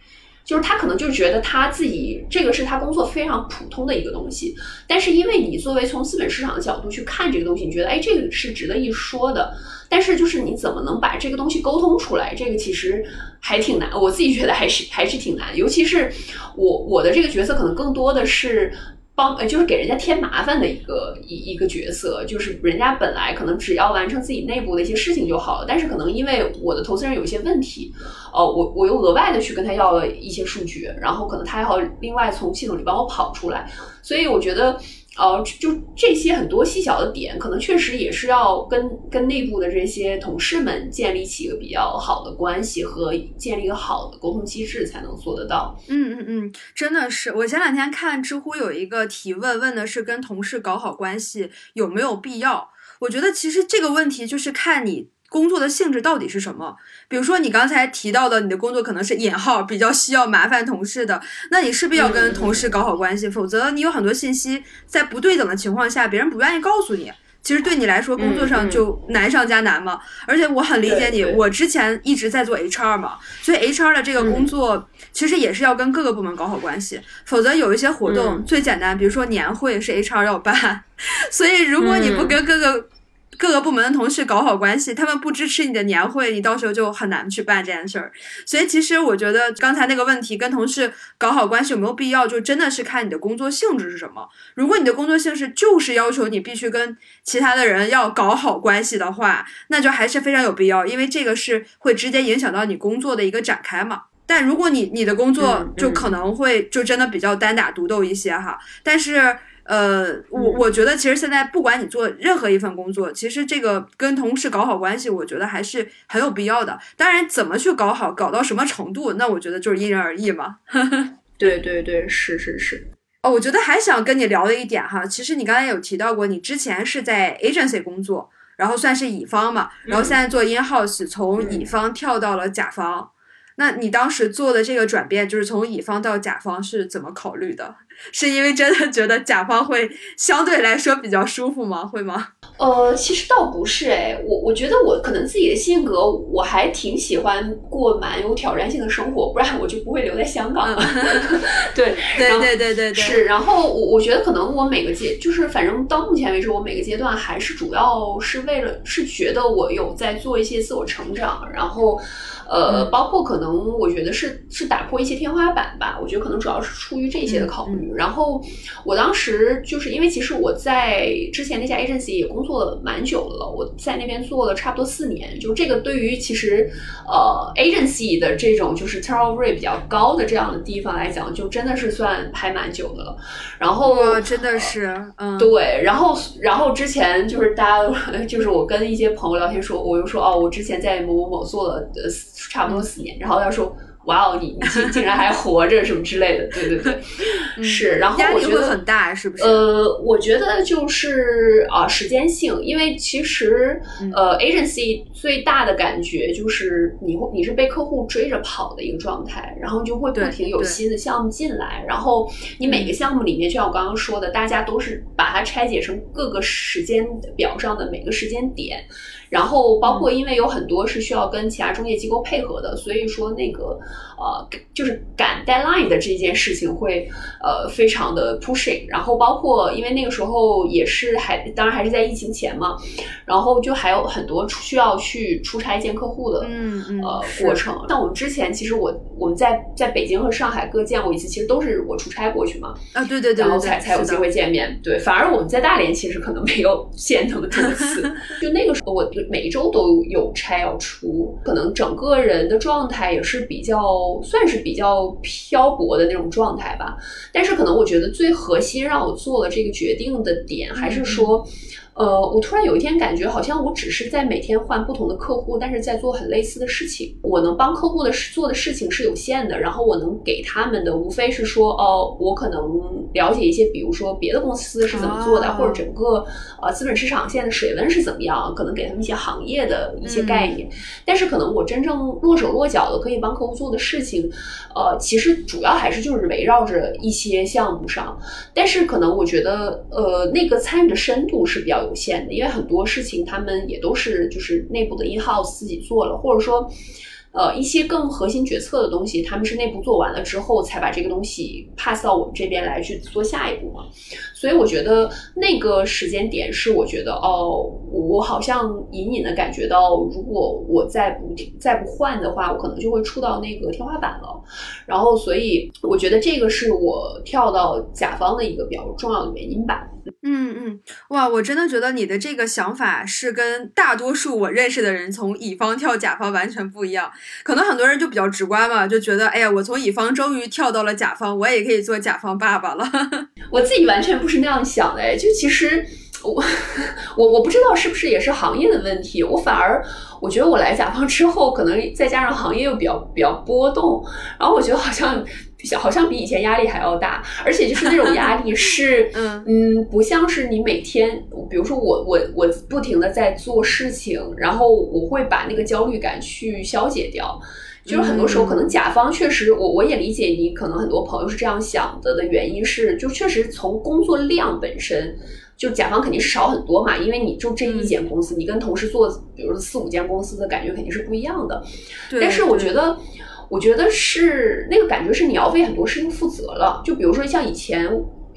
就是他可能就觉得他自己这个是他工作非常普通的一个东西，但是因为你作为从资本市场的角度去看这个东西，你觉得哎这个是值得一说的，但是就是你怎么能把这个东西沟通出来，这个其实还挺难，我自己觉得还是还是挺难，尤其是我我的这个角色可能更多的是。帮呃，就是给人家添麻烦的一个一一个角色，就是人家本来可能只要完成自己内部的一些事情就好了，但是可能因为我的投资人有一些问题，呃，我我又额外的去跟他要了一些数据，然后可能他还要另外从系统里帮我跑出来，所以我觉得。呃，就这些很多细小的点，可能确实也是要跟跟内部的这些同事们建立起一个比较好的关系和建立一个好的沟通机制，才能做得到。嗯嗯嗯，真的是。我前两天看知乎有一个提问，问的是跟同事搞好关系有没有必要？我觉得其实这个问题就是看你。工作的性质到底是什么？比如说你刚才提到的，你的工作可能是引号比较需要麻烦同事的，那你势必要跟同事搞好关系，否则你有很多信息在不对等的情况下，别人不愿意告诉你，其实对你来说工作上就难上加难嘛。而且我很理解你，我之前一直在做 HR 嘛，所以 HR 的这个工作其实也是要跟各个部门搞好关系，否则有一些活动最简单，比如说年会是 HR 要办，*laughs* 所以如果你不跟各个各个部门的同事搞好关系，他们不支持你的年会，你到时候就很难去办这件事儿。所以其实我觉得刚才那个问题，跟同事搞好关系有没有必要，就真的是看你的工作性质是什么。如果你的工作性质就是要求你必须跟其他的人要搞好关系的话，那就还是非常有必要，因为这个是会直接影响到你工作的一个展开嘛。但如果你你的工作就可能会就真的比较单打独斗一些哈，但是。呃，我我觉得其实现在不管你做任何一份工作，其实这个跟同事搞好关系，我觉得还是很有必要的。当然，怎么去搞好，搞到什么程度，那我觉得就是因人而异嘛。*laughs* 对对对，是是是。哦，我觉得还想跟你聊的一点哈，其实你刚才有提到过，你之前是在 agency 工作，然后算是乙方嘛，然后现在做 in house，从乙方跳到了甲方。那你当时做的这个转变，就是从乙方到甲方是怎么考虑的？是因为真的觉得甲方会相对来说比较舒服吗？会吗？*laughs* 呃，其实倒不是哎，我我觉得我可能自己的性格，我还挺喜欢过蛮有挑战性的生活，不然我就不会留在香港了。*laughs* *laughs* 对，对对对对对，是。然后我我觉得可能我每个阶，就是反正到目前为止，我每个阶段还是主要是为了是觉得我有在做一些自我成长，然后。呃，包括可能我觉得是是打破一些天花板吧。我觉得可能主要是出于这些的考虑。然后我当时就是因为其实我在之前那家 agency 也工作了蛮久的了，我在那边做了差不多四年。就这个对于其实呃 agency 的这种就是 turnover rate 比较高的这样的地方来讲，就真的是算还蛮久的了。然后真的是，嗯，对。然后然后之前就是大家 *laughs* 就是我跟一些朋友聊天说，我又说哦，我之前在某某某做了呃差不多四年，然后他说。哇哦，你你竟竟然还活着什么之类的，*laughs* 对对对，是。然后我觉得很大，是不是？呃，我觉得就是啊，时间性，因为其实呃，agency 最大的感觉就是你会你是被客户追着跑的一个状态，然后就会不停有新的项目进来，然后你每个项目里面，就像我刚刚说的，大家都是把它拆解成各个时间表上的每个时间点。然后包括，因为有很多是需要跟其他中介机构配合的，所以说那个呃，就是赶 deadline 的这件事情会呃非常的 pushing。然后包括，因为那个时候也是还，当然还是在疫情前嘛，然后就还有很多需要去出差见客户的嗯嗯呃过程。像我们之前其实我我们在在北京和上海各见过一次，其实都是我出差过去嘛啊对对对，然后才才有机会见面。对，反而我们在大连其实可能没有见那么多次。*laughs* 就那个时候我。每一周都有差要出，可能整个人的状态也是比较，算是比较漂泊的那种状态吧。但是可能我觉得最核心让我做了这个决定的点，还是说。呃，我突然有一天感觉，好像我只是在每天换不同的客户，但是在做很类似的事情。我能帮客户的做的事情是有限的，然后我能给他们的无非是说，哦，我可能了解一些，比如说别的公司是怎么做的，或者整个呃资本市场现在的水温是怎么样，可能给他们一些行业的一些概念。但是可能我真正落手落脚的可以帮客户做的事情，呃，其实主要还是就是围绕着一些项目上。但是可能我觉得，呃，那个参与的深度是比较。有限的，因为很多事情他们也都是就是内部的一号自己做了，或者说。呃，一些更核心决策的东西，他们是内部做完了之后，才把这个东西 pass 到我们这边来去做下一步嘛。所以我觉得那个时间点是，我觉得哦，我好像隐隐的感觉到，如果我再不再不换的话，我可能就会触到那个天花板了。然后，所以我觉得这个是我跳到甲方的一个比较重要的原因吧。嗯嗯，哇，我真的觉得你的这个想法是跟大多数我认识的人从乙方跳甲方完全不一样。可能很多人就比较直观嘛，就觉得哎呀，我从乙方终于跳到了甲方，我也可以做甲方爸爸了。*laughs* 我自己完全不是那样想的，就其实 *laughs* 我我我不知道是不是也是行业的问题，我反而我觉得我来甲方之后，可能再加上行业又比较比较波动，然后我觉得好像。好像比以前压力还要大，而且就是那种压力是，*laughs* 嗯嗯，不像是你每天，比如说我我我不停的在做事情，然后我会把那个焦虑感去消解掉。就是很多时候可能甲方确实，我我也理解你，可能很多朋友是这样想的的原因是，就确实从工作量本身，就甲方肯定是少很多嘛，因为你就这一间公司，你跟同事做，比如说四五间公司的感觉肯定是不一样的。但是我觉得。我觉得是那个感觉是你要为很多事情负责了，就比如说像以前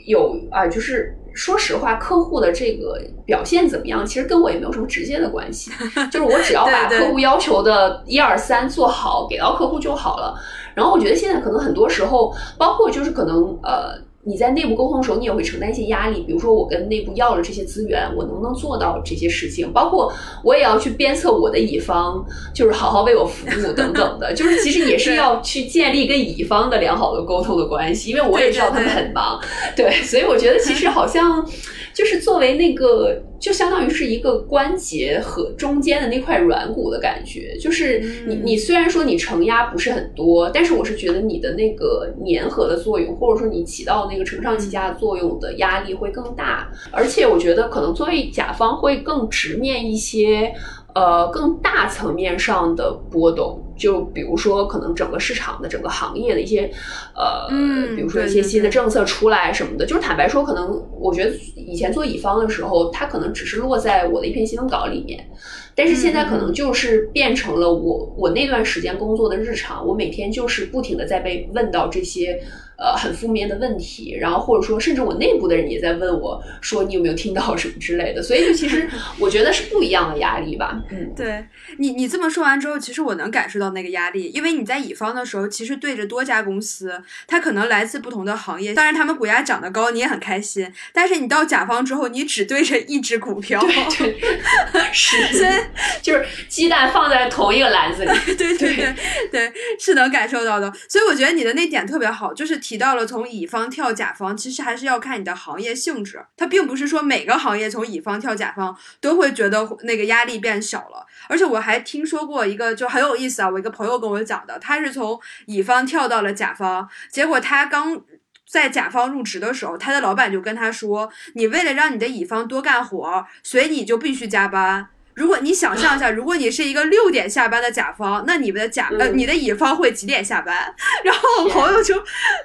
有啊，就是说实话，客户的这个表现怎么样，其实跟我也没有什么直接的关系，*laughs* 就是我只要把客户要求的一二三做好，给到客户就好了。然后我觉得现在可能很多时候，包括就是可能呃。你在内部沟通的时候，你也会承担一些压力。比如说，我跟内部要了这些资源，我能不能做到这些事情？包括我也要去鞭策我的乙方，就是好好为我服务等等的。*laughs* 就是其实也是要去建立跟乙方的良好的沟通的关系，因为我也知道他们很忙。对，所以我觉得其实好像。就是作为那个，就相当于是一个关节和中间的那块软骨的感觉。就是你，你虽然说你承压不是很多，但是我是觉得你的那个粘合的作用，或者说你起到那个承上启下的作用的压力会更大。而且我觉得可能作为甲方会更直面一些。呃，更大层面上的波动，就比如说，可能整个市场的整个行业的一些，呃，比如说一些新的政策出来什么的，就是坦白说，可能我觉得以前做乙方的时候，它可能只是落在我的一篇新闻稿里面，但是现在可能就是变成了我我那段时间工作的日常，我每天就是不停的在被问到这些。呃很负面的问题，然后或者说甚至我内部的人也在问我说你有没有听到什么之类的，所以就其实 *laughs* 我觉得是不一样的压力吧。嗯，对你你这么说完之后，其实我能感受到那个压力，因为你在乙方的时候，其实对着多家公司，它可能来自不同的行业，当然他们股价涨得高，你也很开心。但是你到甲方之后，你只对着一只股票，对，*laughs* 是，所以就是鸡蛋放在同一个篮子里，*laughs* 对对对对，是能感受到的。所以我觉得你的那点特别好，就是提到了从乙方跳甲方，其实还是要看你的行业性质。它并不是说每个行业从乙方跳甲方都会觉得那个压力变小了。而且我还听说过一个就很有意思啊，我一个朋友跟我讲的，他是从乙方跳到了甲方，结果他刚在甲方入职的时候，他的老板就跟他说：“你为了让你的乙方多干活，所以你就必须加班。”如果你想象一下，*laughs* 如果你是一个六点下班的甲方，那你们的甲呃，你的乙方会几点下班？*laughs* 然后我朋友就，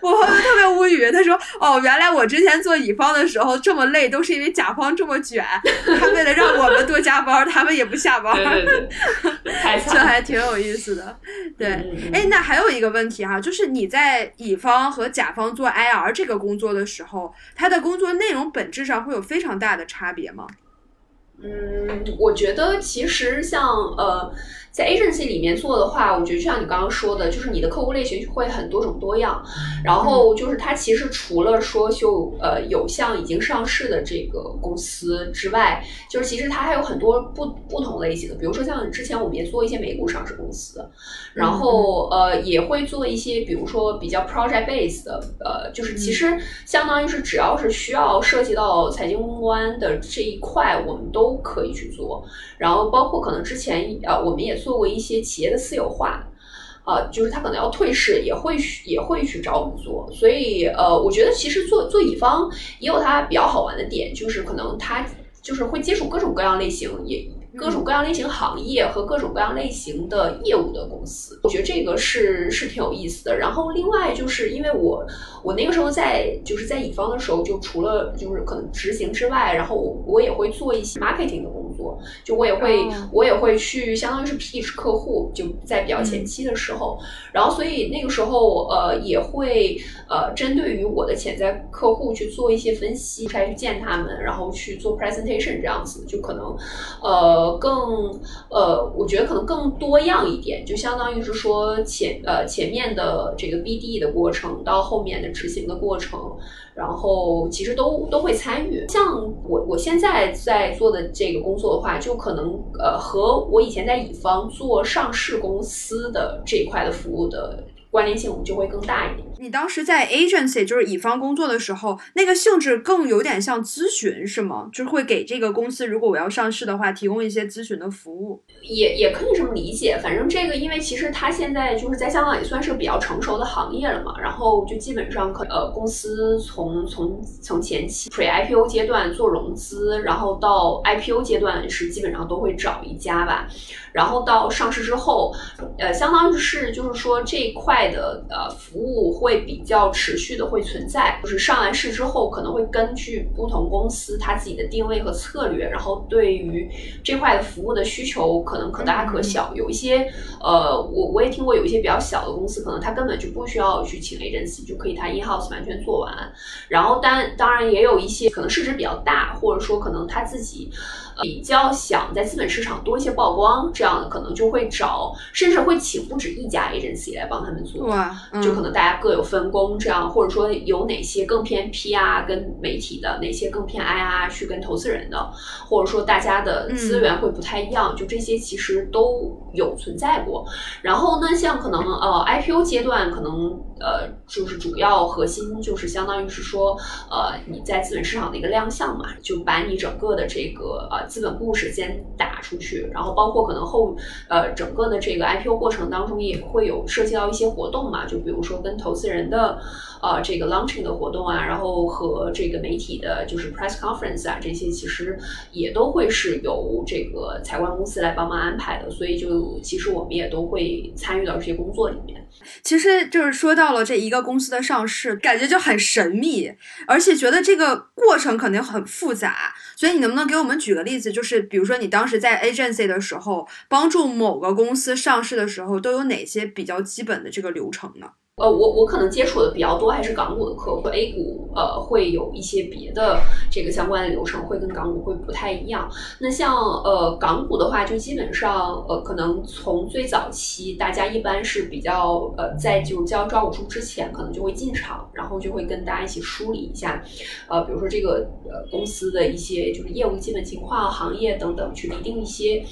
我朋友特别无语，他说：“哦，原来我之前做乙方的时候这么累，都是因为甲方这么卷，*laughs* 他为了让我们多加班，他们也不下班。”这还挺有意思的。对，哎，那还有一个问题哈，就是你在乙方和甲方做 IR 这个工作的时候，他的工作内容本质上会有非常大的差别吗？嗯，我觉得其实像呃。在 agency 里面做的话，我觉得就像你刚刚说的，就是你的客户类型会很多种多样。然后就是它其实除了说就呃有像已经上市的这个公司之外，就是其实它还有很多不不同类型的。比如说像之前我们也做一些美股上市公司，然后呃也会做一些比如说比较 project based 的，呃就是其实相当于是只要是需要涉及到财经公关的这一块，我们都可以去做。然后包括可能之前呃我们也。做过一些企业的私有化，啊，就是他可能要退市，也会也会去找我们做。所以，呃，我觉得其实做做乙方也有它比较好玩的点，就是可能他就是会接触各种各样类型也。各种各样类型行业和各种各样类型的业务的公司，我觉得这个是是挺有意思的。然后另外就是因为我我那个时候在就是在乙方的时候，就除了就是可能执行之外，然后我我也会做一些 marketing 的工作，就我也会我也会去相当于是 pitch 客户，就在比较前期的时候，然后所以那个时候呃也会呃针对于我的潜在客户去做一些分析，再去见他们，然后去做 presentation 这样子，就可能呃。更呃，我觉得可能更多样一点，就相当于是说前呃前面的这个 BD 的过程到后面的执行的过程，然后其实都都会参与。像我我现在在做的这个工作的话，就可能呃和我以前在乙方做上市公司的这一块的服务的。关联性我们就会更大一点。你当时在 agency 就是乙方工作的时候，那个性质更有点像咨询，是吗？就是会给这个公司，如果我要上市的话，提供一些咨询的服务。也也可以这么理解。反正这个，因为其实它现在就是在香港也算是比较成熟的行业了嘛。然后就基本上可呃，公司从从从前期 pre IPO 阶段做融资，然后到 IPO 阶段是基本上都会找一家吧。然后到上市之后，呃，相当于是就是说这一块的呃服务会比较持续的会存在，就是上完市之后可能会根据不同公司它自己的定位和策略，然后对于这块的服务的需求可能可大可小。有一些呃，我我也听过有一些比较小的公司，可能它根本就不需要去请 agency 就可以它 in house 完全做完。然后当当然也有一些可能市值比较大，或者说可能它自己。比较想在资本市场多一些曝光，这样的可能就会找，甚至会请不止一家 agency 来帮他们做，就可能大家各有分工，这样或者说有哪些更偏 PR 跟媒体的，哪些更偏 IR 去跟投资人的，或者说大家的资源会不太一样，就这些其实都有存在过。然后呢，像可能呃 IPO 阶段，可能呃就是主要核心就是相当于是说呃你在资本市场的一个亮相嘛，就把你整个的这个呃。资本故事先打出去，然后包括可能后呃整个的这个 IPO 过程当中也会有涉及到一些活动嘛，就比如说跟投资人的呃这个 launching 的活动啊，然后和这个媒体的就是 press conference 啊这些其实也都会是由这个财管公司来帮忙安排的，所以就其实我们也都会参与到这些工作里面。其实就是说到了这一个公司的上市，感觉就很神秘，而且觉得这个过程肯定很复杂。所以你能不能给我们举个例子？就是比如说你当时在 agency 的时候，帮助某个公司上市的时候，都有哪些比较基本的这个流程呢？呃，我我可能接触的比较多还是港股的客户，A 股呃会有一些别的这个相关的流程会跟港股会不太一样。那像呃港股的话，就基本上呃可能从最早期大家一般是比较呃在就交招股书之前，可能就会进场，然后就会跟大家一起梳理一下，呃比如说这个呃公司的一些就是业务基本情况、行业等等，去拟定一些。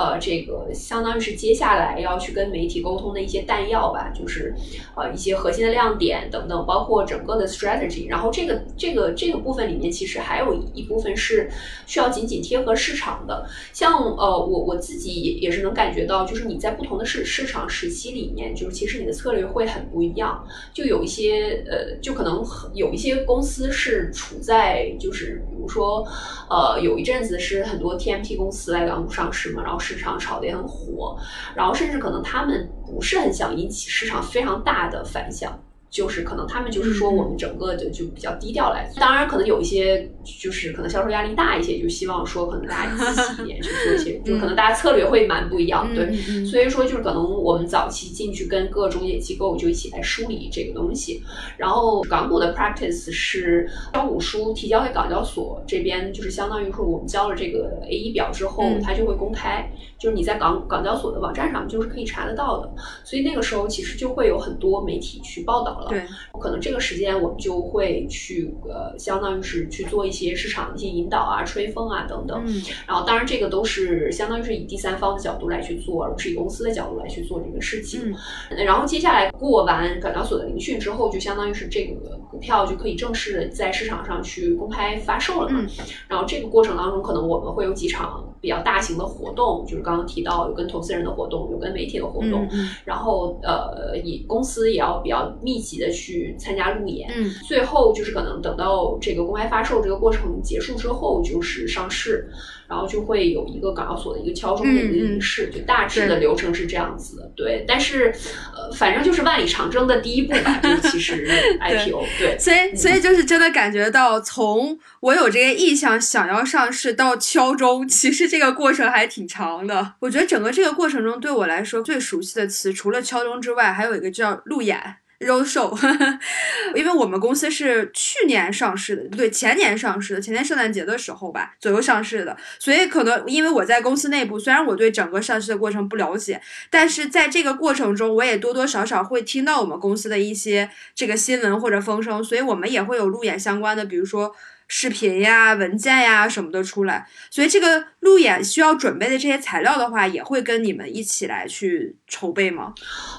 呃，这个相当于是接下来要去跟媒体沟通的一些弹药吧，就是呃一些核心的亮点等等，包括整个的 strategy。然后这个这个这个部分里面，其实还有一部分是需要紧紧贴合市场的。像呃我我自己也是能感觉到，就是你在不同的市市场时期里面，就是其实你的策略会很不一样。就有一些呃，就可能有一些公司是处在就是比如说呃有一阵子是很多 TMT 公司来港股上市嘛，然后。市场炒得也很火，然后甚至可能他们不是很想引起市场非常大的反响。就是可能他们就是说我们整个的就比较低调来，当然可能有一些就是可能销售压力大一些，就希望说可能大家积极一点去做一些，*laughs* 就可能大家策略会蛮不一样，对，所以说就是可能我们早期进去跟各中介机构就一起来梳理这个东西，然后港股的 practice 是招股书提交给港交所这边，就是相当于说我们交了这个 A 一表之后，它就会公开，就是你在港港交所的网站上就是可以查得到的，所以那个时候其实就会有很多媒体去报道。对，可能这个时间我们就会去呃，相当于是去做一些市场的一些引导啊、吹风啊等等。嗯，然后当然这个都是相当于是以第三方的角度来去做，而不是以公司的角度来去做这个事情。嗯，然后接下来过完港交所的聆讯之后，就相当于是这个股票就可以正式的在市场上去公开发售了嘛。嗯，然后这个过程当中，可能我们会有几场比较大型的活动，就是刚刚提到有跟投资人的活动，有跟媒体的活动。嗯，然后呃，以公司也要比较密集。的去参加路演，嗯，最后就是可能等到这个公开发售这个过程结束之后，就是上市，然后就会有一个港交所的一个敲钟的一个仪式，就大致的流程是这样子的，对。但是呃，反正就是万里长征的第一步吧，就其实 *laughs* IPO，对。所以所以就是真的感觉到，从我有这个意向想要上市到敲钟，其实这个过程还挺长的。我觉得整个这个过程中，对我来说最熟悉的词，除了敲钟之外，还有一个叫路演。肉售，*laughs* 因为我们公司是去年上市的，不对，前年上市的，前年圣诞节的时候吧左右上市的，所以可能因为我在公司内部，虽然我对整个上市的过程不了解，但是在这个过程中，我也多多少少会听到我们公司的一些这个新闻或者风声，所以我们也会有路演相关的，比如说。视频呀、文件呀什么的出来，所以这个路演需要准备的这些材料的话，也会跟你们一起来去筹备吗？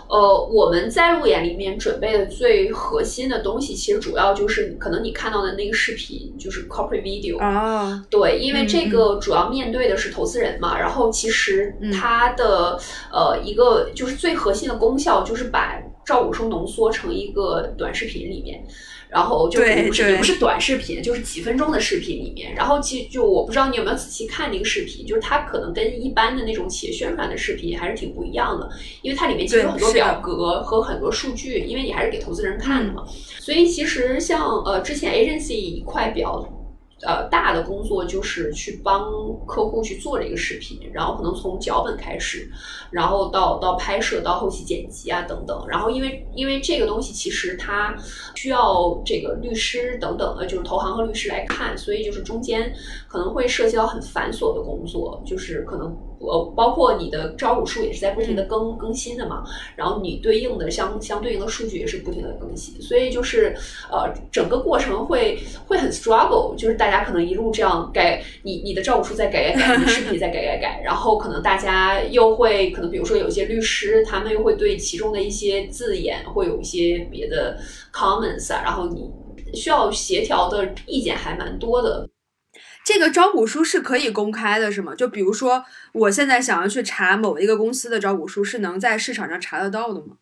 呃，我们在路演里面准备的最核心的东西，其实主要就是可能你看到的那个视频，就是 corporate video 啊。对，因为这个主要面对的是投资人嘛，然后其实它的呃一个就是最核心的功效，就是把赵武书浓缩成一个短视频里面。然后就也不是也不是短视频，就是几分钟的视频里面。然后其实就我不知道你有没有仔细看那个视频，就是它可能跟一般的那种企业宣传的视频还是挺不一样的，因为它里面其实有很多表格和很多数据，因为你还是给投资人看的嘛。所以其实像呃之前 agency 一块表。呃，大的工作就是去帮客户去做这个视频，然后可能从脚本开始，然后到到拍摄，到后期剪辑啊等等。然后因为因为这个东西其实它需要这个律师等等的，就是投行和律师来看，所以就是中间可能会涉及到很繁琐的工作，就是可能。呃，包括你的招股书也是在不停的更更新的嘛，然后你对应的相相对应的数据也是不停的更新，所以就是呃，整个过程会会很 struggle，就是大家可能一路这样改，你你的招股书在改改改，你的视频在改改改，然后可能大家又会可能比如说有一些律师，他们又会对其中的一些字眼会有一些别的 comments 啊，然后你需要协调的意见还蛮多的。这个招股书是可以公开的，是吗？就比如说，我现在想要去查某一个公司的招股书，是能在市场上查得到的吗？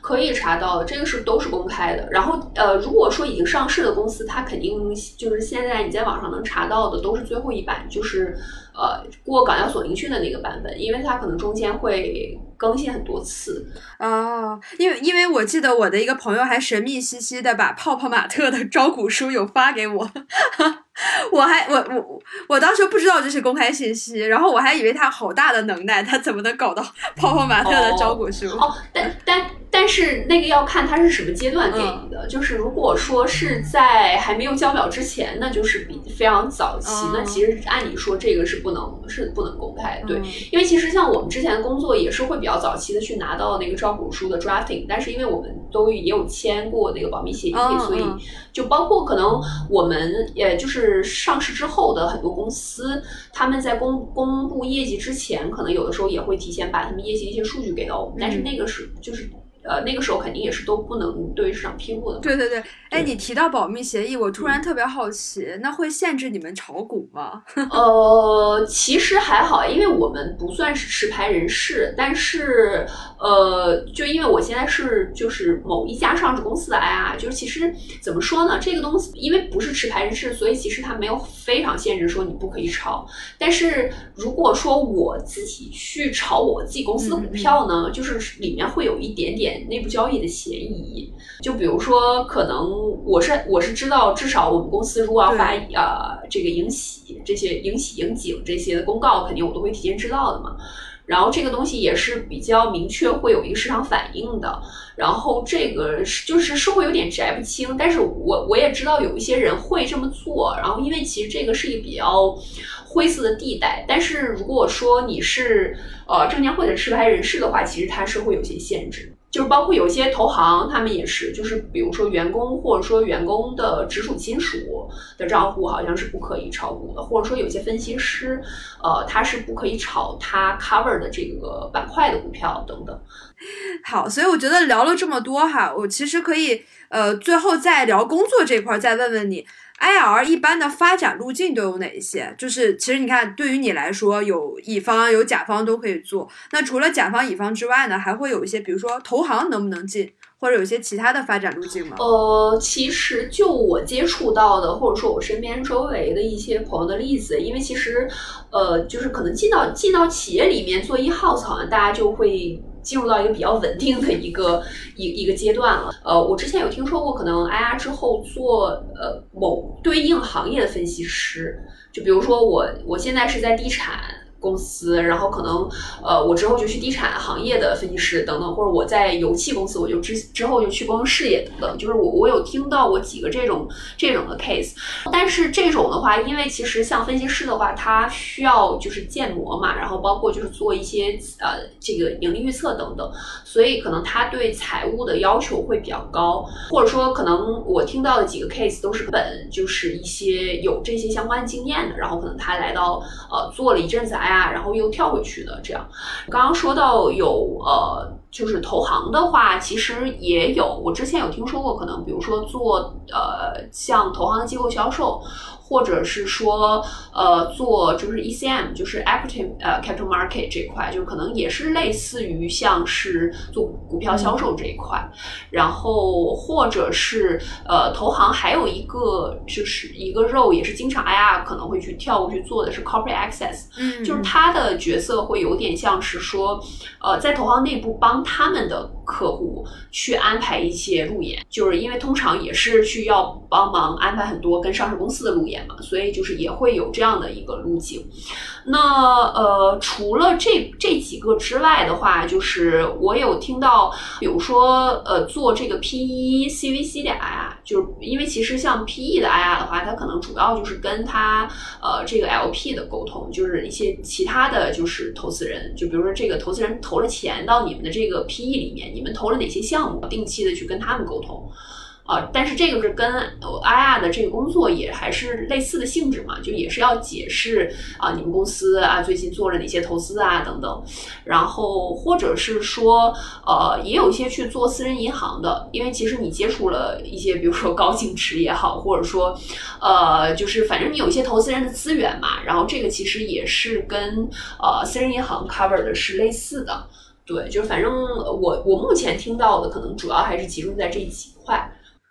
可以查到的，这个是都是公开的。然后，呃，如果说已经上市的公司，它肯定就是现在你在网上能查到的都是最后一版，就是呃过港交所聆讯的那个版本，因为它可能中间会更新很多次。哦，因为因为我记得我的一个朋友还神秘兮兮的把泡泡玛特的招股书有发给我。*laughs* 我还我我我当时不知道这是公开信息，然后我还以为他好大的能耐，他怎么能搞到泡泡玛特的招股书？哦，但但但但是那个要看它是什么阶段给你的，就是如果说是在还没有交表之前，那就是比非常早期，那其实按理说这个是不能是不能公开，对，因为其实像我们之前的工作也是会比较早期的去拿到那个招股书的 drafting，但是因为我们都也有签过那个保密协议，所以就包括可能我们也就是上市之后的很多公司，他们在公公布业绩之前，可能有的时候也会提前把他们业绩的一些数据给到我们，但是那个是就是。呃，那个时候肯定也是都不能对市场披露的。对对对，哎，你提到保密协议，我突然特别好奇，那会限制你们炒股吗？*laughs* 呃，其实还好，因为我们不算是持牌人士，但是呃，就因为我现在是就是某一家上市公司的 IR，就是其实怎么说呢，这个东西因为不是持牌人士，所以其实它没有非常限制说你不可以炒。但是如果说我自己去炒我自己公司的股票呢，就是里面会有一点点。内部交易的嫌疑，就比如说，可能我是我是知道，至少我们公司如果要发呃这个迎喜这些迎喜迎景这些的公告，肯定我都会提前知道的嘛。然后这个东西也是比较明确，会有一个市场反应的。然后这个就是是会有点摘不清，但是我我也知道有一些人会这么做。然后因为其实这个是一个比较灰色的地带，但是如果说你是呃证监会的持牌人士的话，其实它是会有些限制。就是包括有些投行，他们也是，就是比如说员工或者说员工的直属亲属的账户，好像是不可以炒股的，或者说有些分析师，呃，他是不可以炒他 cover 的这个板块的股票等等。好，所以我觉得聊了这么多哈，我其实可以呃，最后再聊工作这块，再问问你。IR 一般的发展路径都有哪一些？就是其实你看，对于你来说，有乙方有甲方都可以做。那除了甲方乙方之外呢，还会有一些，比如说投行能不能进，或者有一些其他的发展路径吗？呃，其实就我接触到的，或者说我身边周围的一些朋友的例子，因为其实，呃，就是可能进到进到企业里面做一 house，好像大家就会。进入到一个比较稳定的一个一一个阶段了。呃，我之前有听说过，可能 IR 之后做呃某对应行业的分析师，就比如说我我现在是在地产。公司，然后可能，呃，我之后就去地产行业的分析师等等，或者我在油气公司，我就之之后就去公事业等等，就是我我有听到过几个这种这种的 case，但是这种的话，因为其实像分析师的话，他需要就是建模嘛，然后包括就是做一些呃这个盈利预测等等，所以可能他对财务的要求会比较高，或者说可能我听到的几个 case 都是本就是一些有这些相关经验的，然后可能他来到呃做了一阵子哎。啊，然后又跳回去的这样。刚刚说到有呃，就是投行的话，其实也有。我之前有听说过，可能比如说做呃，像投行的机构销售。或者是说，呃，做就是 ECM，就是 equity 呃 capital market 这块，就可能也是类似于像是做股票销售这一块。然后或者是呃，投行还有一个就是一个肉，也是经常 IR 可能会去跳过去做的是 corporate access，嗯，就是他的角色会有点像是说，呃，在投行内部帮他们的客户去安排一些路演，就是因为通常也是需要帮忙安排很多跟上市公司的路演嘛。所以就是也会有这样的一个路径。那呃，除了这这几个之外的话，就是我有听到，比如说呃，做这个 PE CVC 的 IR，就是因为其实像 PE 的 IR 的话，它可能主要就是跟他呃这个 LP 的沟通，就是一些其他的就是投资人，就比如说这个投资人投了钱到你们的这个 PE 里面，你们投了哪些项目，定期的去跟他们沟通。啊，但是这个是跟 IR 的这个工作也还是类似的性质嘛，就也是要解释啊，你们公司啊最近做了哪些投资啊等等，然后或者是说呃，也有一些去做私人银行的，因为其实你接触了一些，比如说高净值也好，或者说呃，就是反正你有一些投资人的资源嘛，然后这个其实也是跟呃私人银行 cover 的是类似的，对，就是反正我我目前听到的可能主要还是集中在这几块。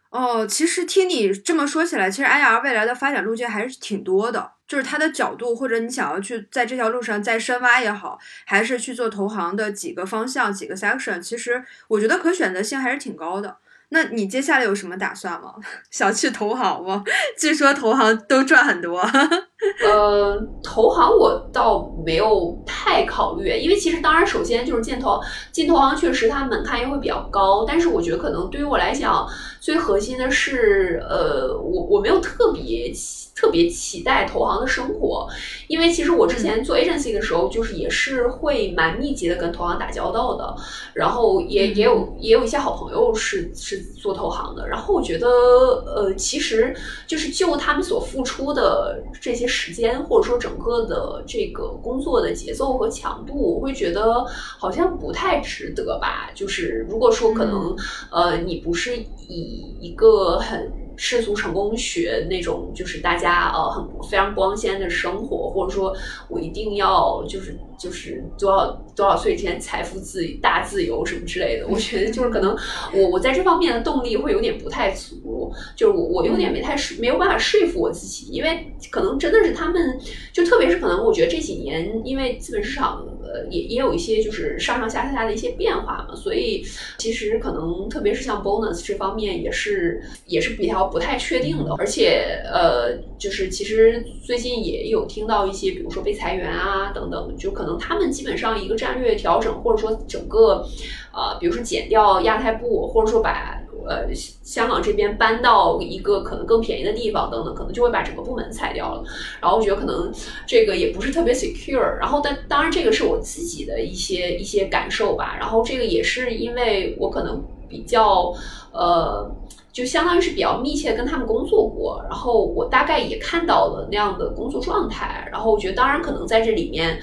哦，其实听你这么说起来，其实 IR 未来的发展路径还是挺多的。就是它的角度，或者你想要去在这条路上再深挖也好，还是去做投行的几个方向、几个 section，其实我觉得可选择性还是挺高的。那你接下来有什么打算吗？*laughs* 想去投行吗？据说投行都赚很多。*laughs* 呃，投行我倒没有太考虑，因为其实当然，首先就是进投进投行，确实它门槛也会比较高。但是我觉得可能对于我来讲，最核心的是，呃，我我没有特别。特别期待投行的生活，因为其实我之前做 agency 的时候，就是也是会蛮密集的跟投行打交道的，然后也也有也有一些好朋友是是做投行的，然后我觉得呃，其实就是就他们所付出的这些时间，或者说整个的这个工作的节奏和强度，我会觉得好像不太值得吧。就是如果说可能呃，你不是以一个很。世俗成功学那种，就是大家呃很非常光鲜的生活，或者说我一定要就是就是多少多少岁之前财富自大自由什么之类的，我觉得就是可能我我在这方面的动力会有点不太足，就是我我有点没太没有办法说服我自己，因为可能真的是他们就特别是可能我觉得这几年因为资本市场呃也也有一些就是上上下下的一些变化嘛，所以其实可能特别是像 bonus 这方面也是也是比较。不太确定的，而且呃，就是其实最近也有听到一些，比如说被裁员啊等等，就可能他们基本上一个战略调整，或者说整个呃，比如说减掉亚太部，或者说把呃香港这边搬到一个可能更便宜的地方等等，可能就会把整个部门裁掉了。然后我觉得可能这个也不是特别 secure。然后但当然这个是我自己的一些一些感受吧。然后这个也是因为我可能比较呃。就相当于是比较密切跟他们工作过，然后我大概也看到了那样的工作状态，然后我觉得当然可能在这里面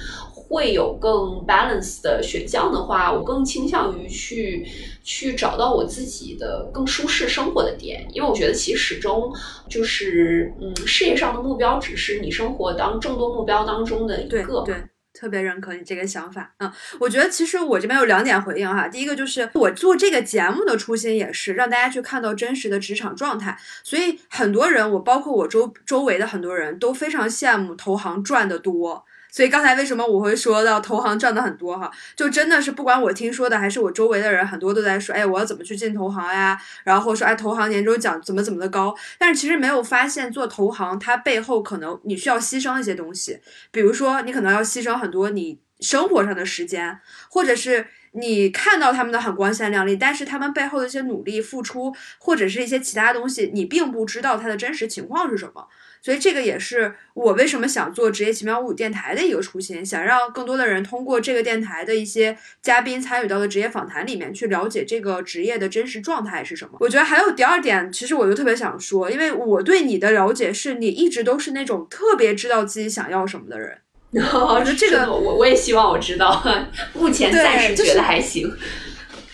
会有更 balance 的选项的话，我更倾向于去去找到我自己的更舒适生活的点，因为我觉得其实始终就是嗯，事业上的目标只是你生活当众多目标当中的一个。对。特别认可你这个想法，嗯，我觉得其实我这边有两点回应哈。第一个就是我做这个节目的初心也是让大家去看到真实的职场状态，所以很多人，我包括我周周围的很多人都非常羡慕投行赚的多。所以刚才为什么我会说到投行赚的很多哈？就真的是不管我听说的还是我周围的人，很多都在说，哎，我要怎么去进投行呀？然后说，哎，投行年终奖怎么怎么的高？但是其实没有发现做投行，它背后可能你需要牺牲一些东西，比如说你可能要牺牲很多你生活上的时间，或者是你看到他们的很光鲜亮丽，但是他们背后的一些努力付出，或者是一些其他东西，你并不知道它的真实情况是什么。所以这个也是我为什么想做职业奇妙物语电台的一个初心，想让更多的人通过这个电台的一些嘉宾参与到的职业访谈里面去了解这个职业的真实状态是什么。我觉得还有第二点，其实我就特别想说，因为我对你的了解是你一直都是那种特别知道自己想要什么的人。*laughs* 这个我我也希望我知道，*laughs* 目前暂时觉得还行。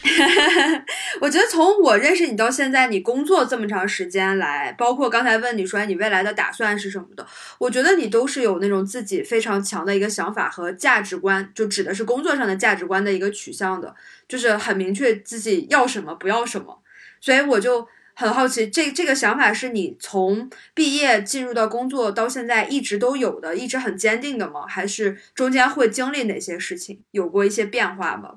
*laughs* 我觉得从我认识你到现在，你工作这么长时间来，包括刚才问你说你未来的打算是什么的，我觉得你都是有那种自己非常强的一个想法和价值观，就指的是工作上的价值观的一个取向的，就是很明确自己要什么不要什么。所以我就很好奇，这这个想法是你从毕业进入到工作到现在一直都有的，一直很坚定的吗？还是中间会经历哪些事情，有过一些变化吗？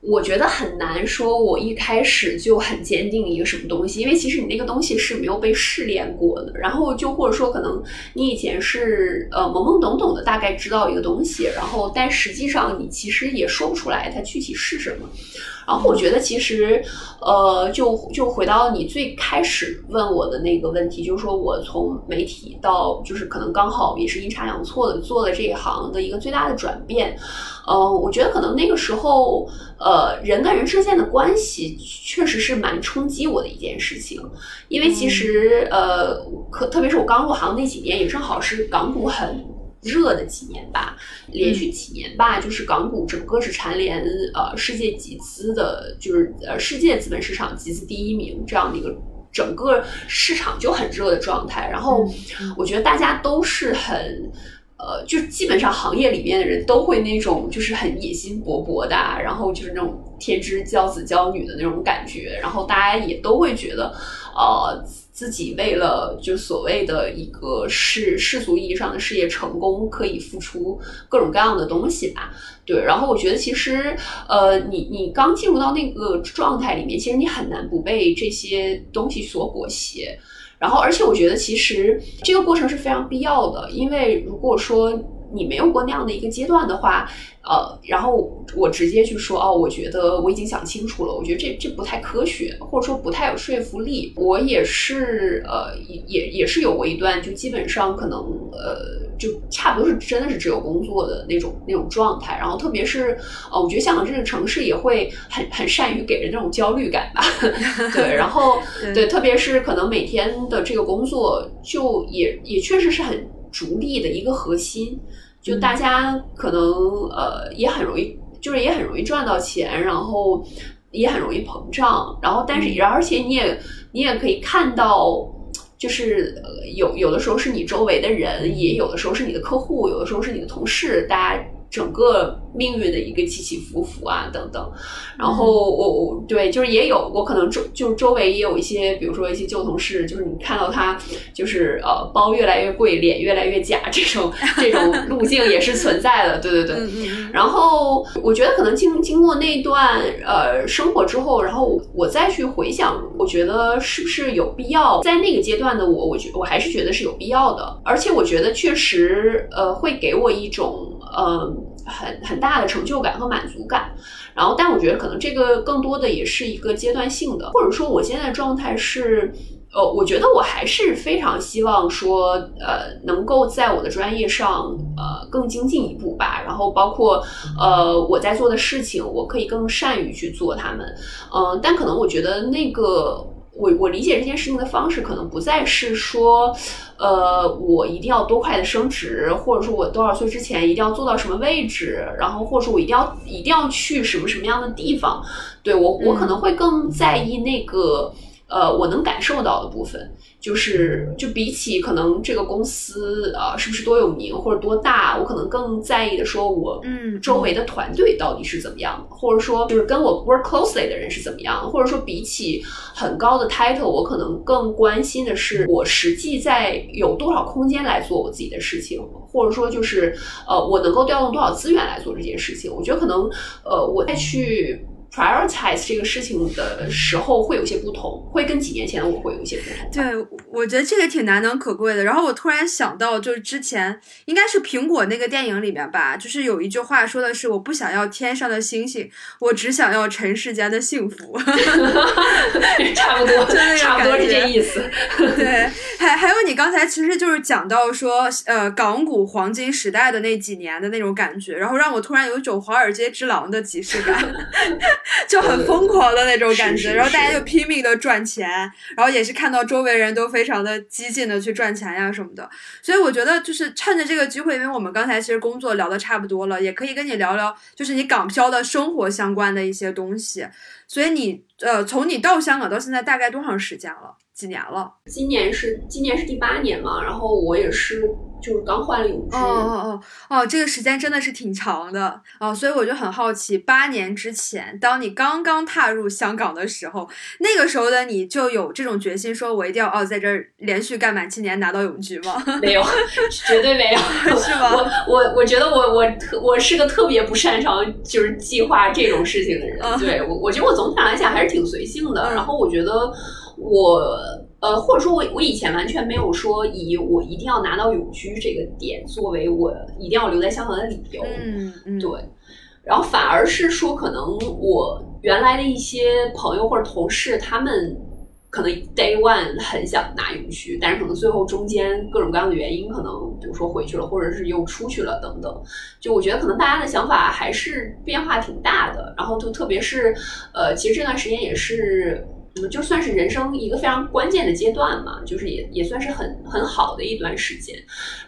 我觉得很难说，我一开始就很坚定一个什么东西，因为其实你那个东西是没有被试炼过的。然后就或者说，可能你以前是呃懵懵懂懂的大概知道一个东西，然后但实际上你其实也说不出来它具体是什么。然后我觉得其实呃，就就回到你最开始问我的那个问题，就是说我从媒体到就是可能刚好也是阴差阳错的做了这一行的一个最大的转变。呃，我觉得可能那个时候，呃，人跟人之间的关系确实是蛮冲击我的一件事情，因为其实，呃，可特别是我刚入行那几年，也正好是港股很热的几年吧，连续几年吧，就是港股整个是蝉联呃世界集资的，就是呃世界资本市场集资第一名这样的一个整个市场就很热的状态，然后我觉得大家都是很。呃，就基本上行业里面的人都会那种，就是很野心勃勃的，然后就是那种天之骄子骄女的那种感觉，然后大家也都会觉得，呃，自己为了就所谓的一个世世俗意义上的事业成功，可以付出各种各样的东西吧。对，然后我觉得其实，呃，你你刚进入到那个状态里面，其实你很难不被这些东西所裹挟。然后，而且我觉得其实这个过程是非常必要的，因为如果说你没有过那样的一个阶段的话，呃，然后我直接去说哦，我觉得我已经想清楚了，我觉得这这不太科学，或者说不太有说服力。我也是呃，也也也是有过一段，就基本上可能呃。就差不多是真的是只有工作的那种那种状态，然后特别是呃，我觉得香港这个城市也会很很善于给人那种焦虑感吧，*laughs* 对，然后对，特别是可能每天的这个工作就也也确实是很逐利的一个核心，就大家可能呃也很容易，就是也很容易赚到钱，然后也很容易膨胀，然后但是而且你也你也可以看到。就是有有的时候是你周围的人，也有的时候是你的客户，有的时候是你的同事，大家。整个命运的一个起起伏伏啊，等等。然后我我对，就是也有我可能周就是周围也有一些，比如说一些旧同事，就是你看到他就是呃包越来越贵，脸越来越假这种 *laughs* 这种路径也是存在的。对对对。然后我觉得可能经经过那段呃生活之后，然后我再去回想，我觉得是不是有必要在那个阶段的我，我觉我还是觉得是有必要的。而且我觉得确实呃会给我一种。嗯，很很大的成就感和满足感，然后，但我觉得可能这个更多的也是一个阶段性的，或者说我现在的状态是，呃，我觉得我还是非常希望说，呃，能够在我的专业上，呃，更精进一步吧，然后包括，呃，我在做的事情，我可以更善于去做它们，嗯，但可能我觉得那个。我我理解这件事情的方式，可能不再是说，呃，我一定要多快的升职，或者说我多少岁之前一定要做到什么位置，然后或者说我一定要一定要去什么什么样的地方，对我我可能会更在意那个，呃，我能感受到的部分。就是，就比起可能这个公司啊是不是多有名或者多大，我可能更在意的说，我嗯周围的团队到底是怎么样的，或者说就是跟我 work closely 的人是怎么样的，或者说比起很高的 title，我可能更关心的是我实际在有多少空间来做我自己的事情，或者说就是呃我能够调动多少资源来做这件事情。我觉得可能呃我再去。Prioritize 这个事情的时候会有些不同，会跟几年前我会有一些不同。对，我觉得这个挺难能可贵的。然后我突然想到，就是之前应该是苹果那个电影里面吧，就是有一句话说的是：“我不想要天上的星星，我只想要尘世间的幸福。*laughs* ”差不多，差不多是这意思。对，还还有你刚才其实就是讲到说，呃，港股黄金时代的那几年的那种感觉，然后让我突然有一种华尔街之狼的即视感。*laughs* 就很疯狂的那种感觉，然后大家就拼命的赚钱，然后也是看到周围人都非常的激进的去赚钱呀什么的，所以我觉得就是趁着这个机会，因为我们刚才其实工作聊的差不多了，也可以跟你聊聊，就是你港漂的生活相关的一些东西。所以你呃，从你到香港到现在大概多长时间了？几年了？今年是今年是第八年嘛，然后我也是。就是刚换了永居哦哦哦哦，这个时间真的是挺长的哦，所以我就很好奇，八年之前，当你刚刚踏入香港的时候，那个时候的你就有这种决心，说我一定要哦，在这儿连续干满七年拿到永居吗？*laughs* 没有，绝对没有，*laughs* 是吗？我我我觉得我我特我是个特别不擅长就是计划这种事情的人，对我我觉得我总体上来讲还是挺随性的，然后我觉得我。呃，或者说，我我以前完全没有说以我一定要拿到永居这个点作为我一定要留在香港的理由。嗯嗯，对。然后反而是说，可能我原来的一些朋友或者同事，他们可能 day one 很想拿永居，但是可能最后中间各种各样的原因，可能比如说回去了，或者是又出去了等等。就我觉得可能大家的想法还是变化挺大的。然后就特别是呃，其实这段时间也是。就算是人生一个非常关键的阶段嘛，就是也也算是很很好的一段时间。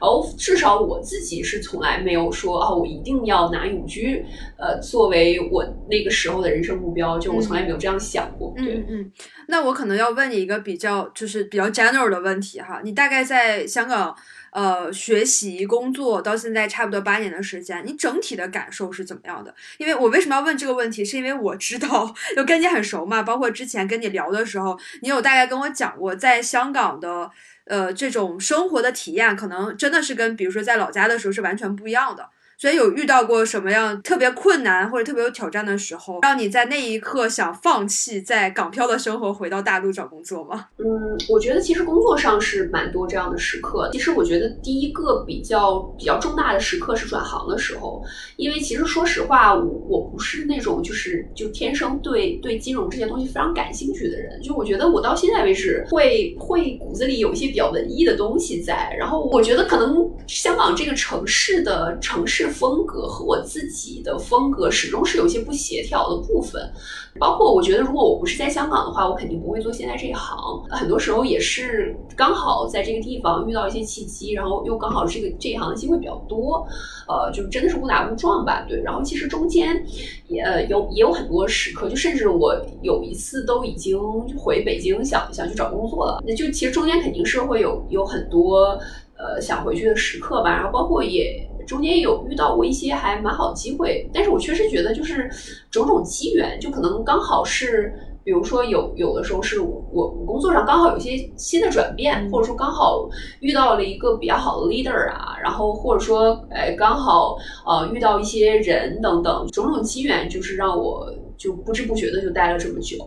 然后至少我自己是从来没有说啊，我一定要拿永居，呃，作为我那个时候的人生目标。就我从来没有这样想过。嗯嗯。那我可能要问你一个比较就是比较 general 的问题哈，你大概在香港。呃，学习工作到现在差不多八年的时间，你整体的感受是怎么样的？因为我为什么要问这个问题，是因为我知道，就跟你很熟嘛，包括之前跟你聊的时候，你有大概跟我讲过，在香港的呃这种生活的体验，可能真的是跟比如说在老家的时候是完全不一样的。所以有遇到过什么样特别困难或者特别有挑战的时候，让你在那一刻想放弃在港漂的生活，回到大陆找工作吗？嗯，我觉得其实工作上是蛮多这样的时刻。其实我觉得第一个比较比较重大的时刻是转行的时候，因为其实说实话，我我不是那种就是就天生对对金融这些东西非常感兴趣的人。就我觉得我到现在为止会会骨子里有一些比较文艺的东西在，然后我觉得可能香港这个城市的城市。风格和我自己的风格始终是有一些不协调的部分，包括我觉得如果我不是在香港的话，我肯定不会做现在这一行。很多时候也是刚好在这个地方遇到一些契机，然后又刚好这个这一行的机会比较多，呃，就真的是误打误撞吧。对，然后其实中间也有也有很多时刻，就甚至我有一次都已经回北京想想去找工作了，那就其实中间肯定是会有有很多呃想回去的时刻吧，然后包括也。中间有遇到过一些还蛮好的机会，但是我确实觉得就是种种机缘，就可能刚好是，比如说有有的时候是我我工作上刚好有一些新的转变，或者说刚好遇到了一个比较好的 leader 啊，然后或者说哎刚好呃遇到一些人等等种种机缘，就是让我。就不知不觉的就待了这么久，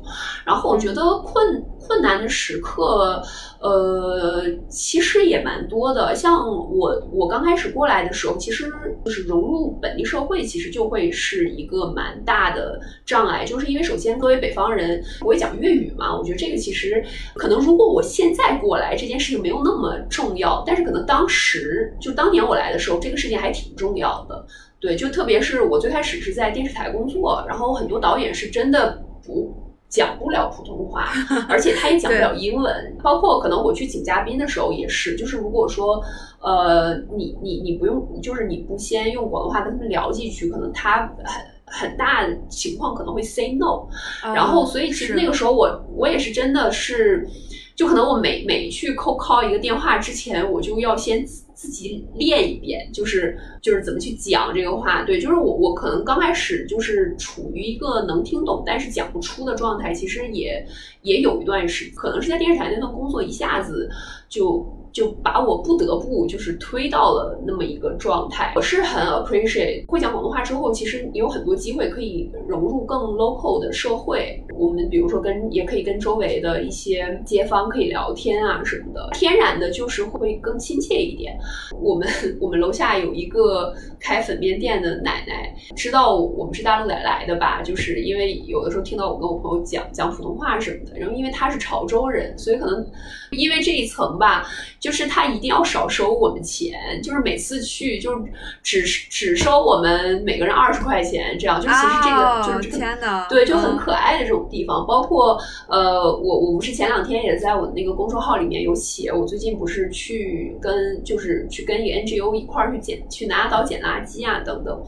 然后我觉得困困难的时刻，呃，其实也蛮多的。像我我刚开始过来的时候，其实就是融入本地社会，其实就会是一个蛮大的障碍。就是因为首先作为北方人，我会讲粤语嘛，我觉得这个其实可能如果我现在过来，这件事情没有那么重要，但是可能当时就当年我来的时候，这个事情还挺重要的。对，就特别是我最开始是在电视台工作，然后很多导演是真的不讲不了普通话，而且他也讲不了英文。包括可能我去请嘉宾的时候也是，就是如果说呃你你你不用，就是你不先用广东话跟他们聊几句，可能他很很大情况可能会 say no。然后所以其实那个时候我我也是真的是，就可能我每每去扣 call 一个电话之前，我就要先。自己练一遍，就是就是怎么去讲这个话，对，就是我我可能刚开始就是处于一个能听懂但是讲不出的状态，其实也也有一段时，可能是在电视台那份工作一下子就就把我不得不就是推到了那么一个状态。我是很 appreciate 会讲广东话之后，其实你有很多机会可以融入更 local 的社会。我们比如说跟也可以跟周围的一些街坊可以聊天啊什么的，天然的就是会更亲切一点。我们 *laughs* 我们楼下有一个开粉面店的奶奶，知道我们是大陆来来的吧？就是因为有的时候听到我跟我朋友讲讲普通话什么的，然后因为她是潮州人，所以可能因为这一层吧，就是他一定要少收我们钱，就是每次去就是只只收我们每个人二十块钱，这样就其实这个就是天呐，对，就很可爱的这种地方。包括呃，我我不是前两天也在我的那个公众号里面有写，我最近不是去跟就是。去跟一个 NGO 一块儿去捡去拿岛捡垃圾啊等等，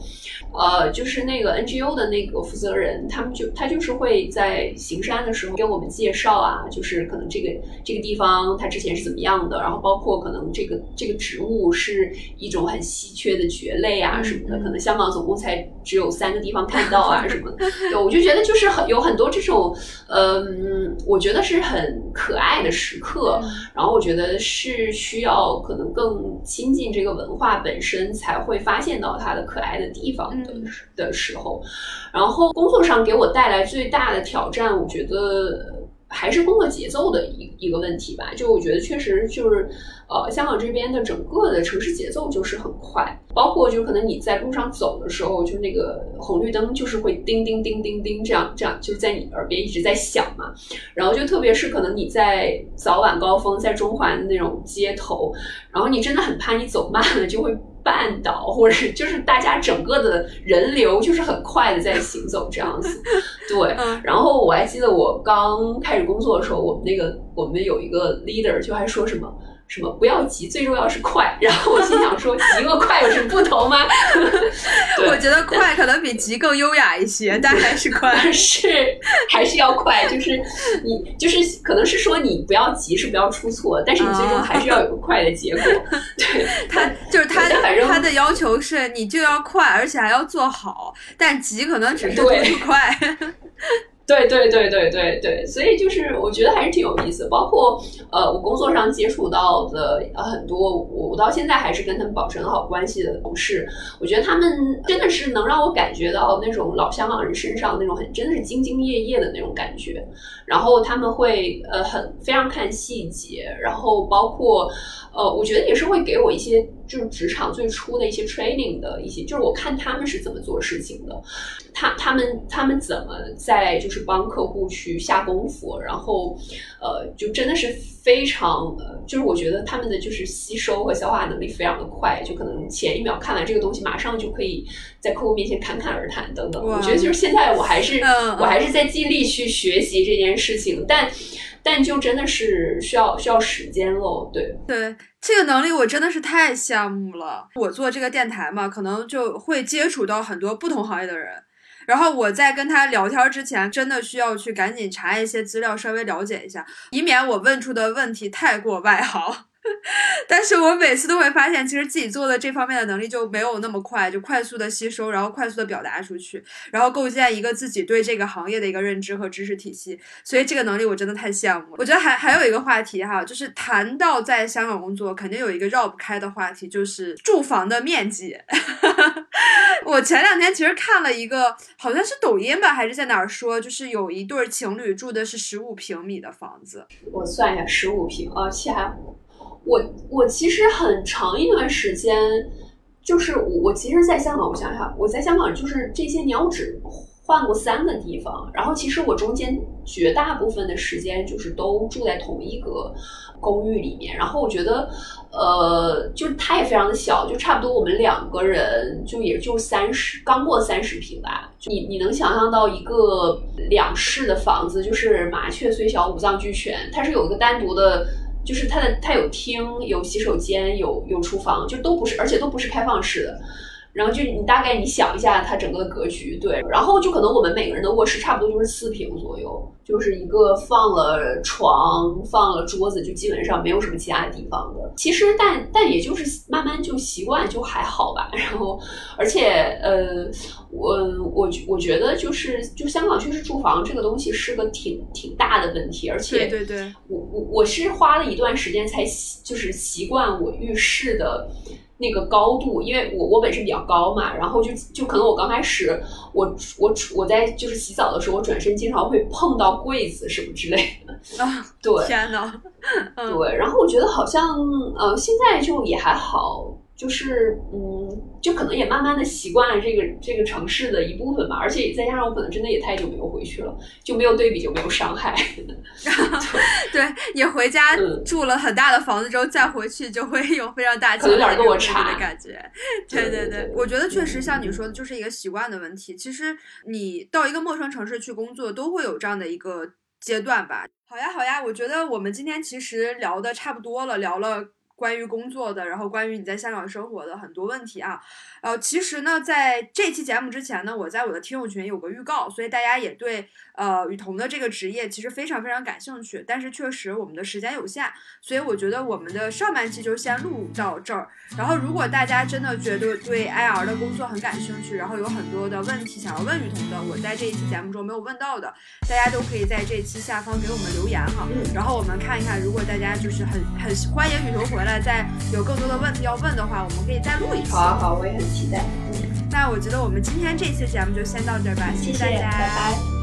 呃，就是那个 NGO 的那个负责人，他们就他就是会在行山的时候给我们介绍啊，就是可能这个这个地方它之前是怎么样的，然后包括可能这个这个植物是一种很稀缺的蕨类啊什么的，可能香港总共才只有三个地方看到啊什么的，对，我就觉得就是很有很多这种，嗯，我觉得是很可爱的时刻，然后我觉得是需要可能更。亲近这个文化本身，才会发现到它的可爱的地方的的时候。然后工作上给我带来最大的挑战，我觉得还是工作节奏的一一个问题吧。就我觉得确实就是，呃，香港这边的整个的城市节奏就是很快，包括就可能你在路上走的时候，就那个红绿灯就是会叮叮叮叮叮这样这样，就是在你耳边一直在响嘛。然后就特别是可能你在早晚高峰，在中环的那种街头。然后你真的很怕你走慢了就会绊倒，或者是就是大家整个的人流就是很快的在行走这样子，*laughs* 对。然后我还记得我刚开始工作的时候，我们那个我们有一个 leader 就还说什么。什么不要急，最重要是快。然后我心想说，急和快有什么不同吗？*laughs* *laughs* 我觉得快可能比急更优雅一些，但还是快，*laughs* 是还是要快。就是你就是可能是说你不要急，是不要出错，但是你最终还是要有个快的结果。对他就是他反正他的要求是你就要快，而且还要做好，但急可能只是图快。对对对对对对，所以就是我觉得还是挺有意思。包括呃，我工作上接触到的很多，我我到现在还是跟他们保持很好关系的同事，我觉得他们真的是能让我感觉到那种老香港人身上那种很真的是兢兢业业的那种感觉。然后他们会呃很非常看细节，然后包括呃，我觉得也是会给我一些就是职场最初的一些 training 的一些，就是我看他们是怎么做事情的。他他们他们怎么在就是帮客户去下功夫，然后呃，就真的是非常，就是我觉得他们的就是吸收和消化能力非常的快，就可能前一秒看完这个东西，马上就可以在客户面前侃侃而谈等等。我觉得就是现在我还是我还是在尽力去学习这件事情，但但就真的是需要需要时间喽。对对，这个能力我真的是太羡慕了。我做这个电台嘛，可能就会接触到很多不同行业的人。然后我在跟他聊天之前，真的需要去赶紧查一些资料，稍微了解一下，以免我问出的问题太过外行。*laughs* 但是我每次都会发现，其实自己做的这方面的能力就没有那么快，就快速的吸收，然后快速的表达出去，然后构建一个自己对这个行业的一个认知和知识体系。所以这个能力我真的太羡慕了。我觉得还还有一个话题哈，就是谈到在香港工作，肯定有一个绕不开的话题，就是住房的面积。*laughs* 我前两天其实看了一个，好像是抖音吧，还是在哪儿说，就是有一对情侣住的是十五平米的房子。我算一下，十五平啊，七海湖。我我其实很长一段时间，就是我我其实在香港，我想想，我在香港就是这些年我只换过三个地方，然后其实我中间绝大部分的时间就是都住在同一个公寓里面，然后我觉得，呃，就是它也非常的小，就差不多我们两个人就也就三十刚过三十平吧，你你能想象到一个两室的房子，就是麻雀虽小五脏俱全，它是有一个单独的。就是它的，它有厅，有洗手间，有有厨房，就都不是，而且都不是开放式的。然后就你大概你想一下它整个的格局，对。然后就可能我们每个人的卧室差不多就是四平左右，就是一个放了床、放了桌子，就基本上没有什么其他的地方的。其实，但但也就是慢慢就习惯，就还好吧。*laughs* 然后，而且呃，我我我觉得就是就香港确实住房这个东西是个挺挺大的问题，而且对对对，我我我是花了一段时间才习就是习惯我浴室的。那个高度，因为我我本身比较高嘛，然后就就可能我刚开始，我我我在就是洗澡的时候，我转身经常会碰到柜子什么之类的。*laughs* 啊，对，天呐，对，然后我觉得好像呃，现在就也还好。就是嗯，就可能也慢慢的习惯了这个这个城市的一部分吧，而且再加上我可能真的也太久没有回去了，就没有对比就没有伤害。*laughs* 对 *laughs* 你回家住了很大的房子之后再回去，就会有非常大有点落差的感觉。*laughs* 对对对，我觉得确实像你说的，就是一个习惯的问题。其实你到一个陌生城市去工作，都会有这样的一个阶段吧。好呀好呀，我觉得我们今天其实聊的差不多了，聊了。关于工作的，然后关于你在香港生活的很多问题啊，呃，其实呢，在这期节目之前呢，我在我的听友群有个预告，所以大家也对呃雨桐的这个职业其实非常非常感兴趣，但是确实我们的时间有限，所以我觉得我们的上半期就先录到这儿。然后如果大家真的觉得对 IR 的工作很感兴趣，然后有很多的问题想要问雨桐的，我在这一期节目中没有问到的，大家都可以在这期下方给我们留言哈，然后我们看一看，如果大家就是很很欢迎雨桐回。来再有更多的问题要问的话，我们可以再录一期。好，好，我也很期待。那我觉得我们今天这期节目就先到这儿吧，谢谢大家，拜拜。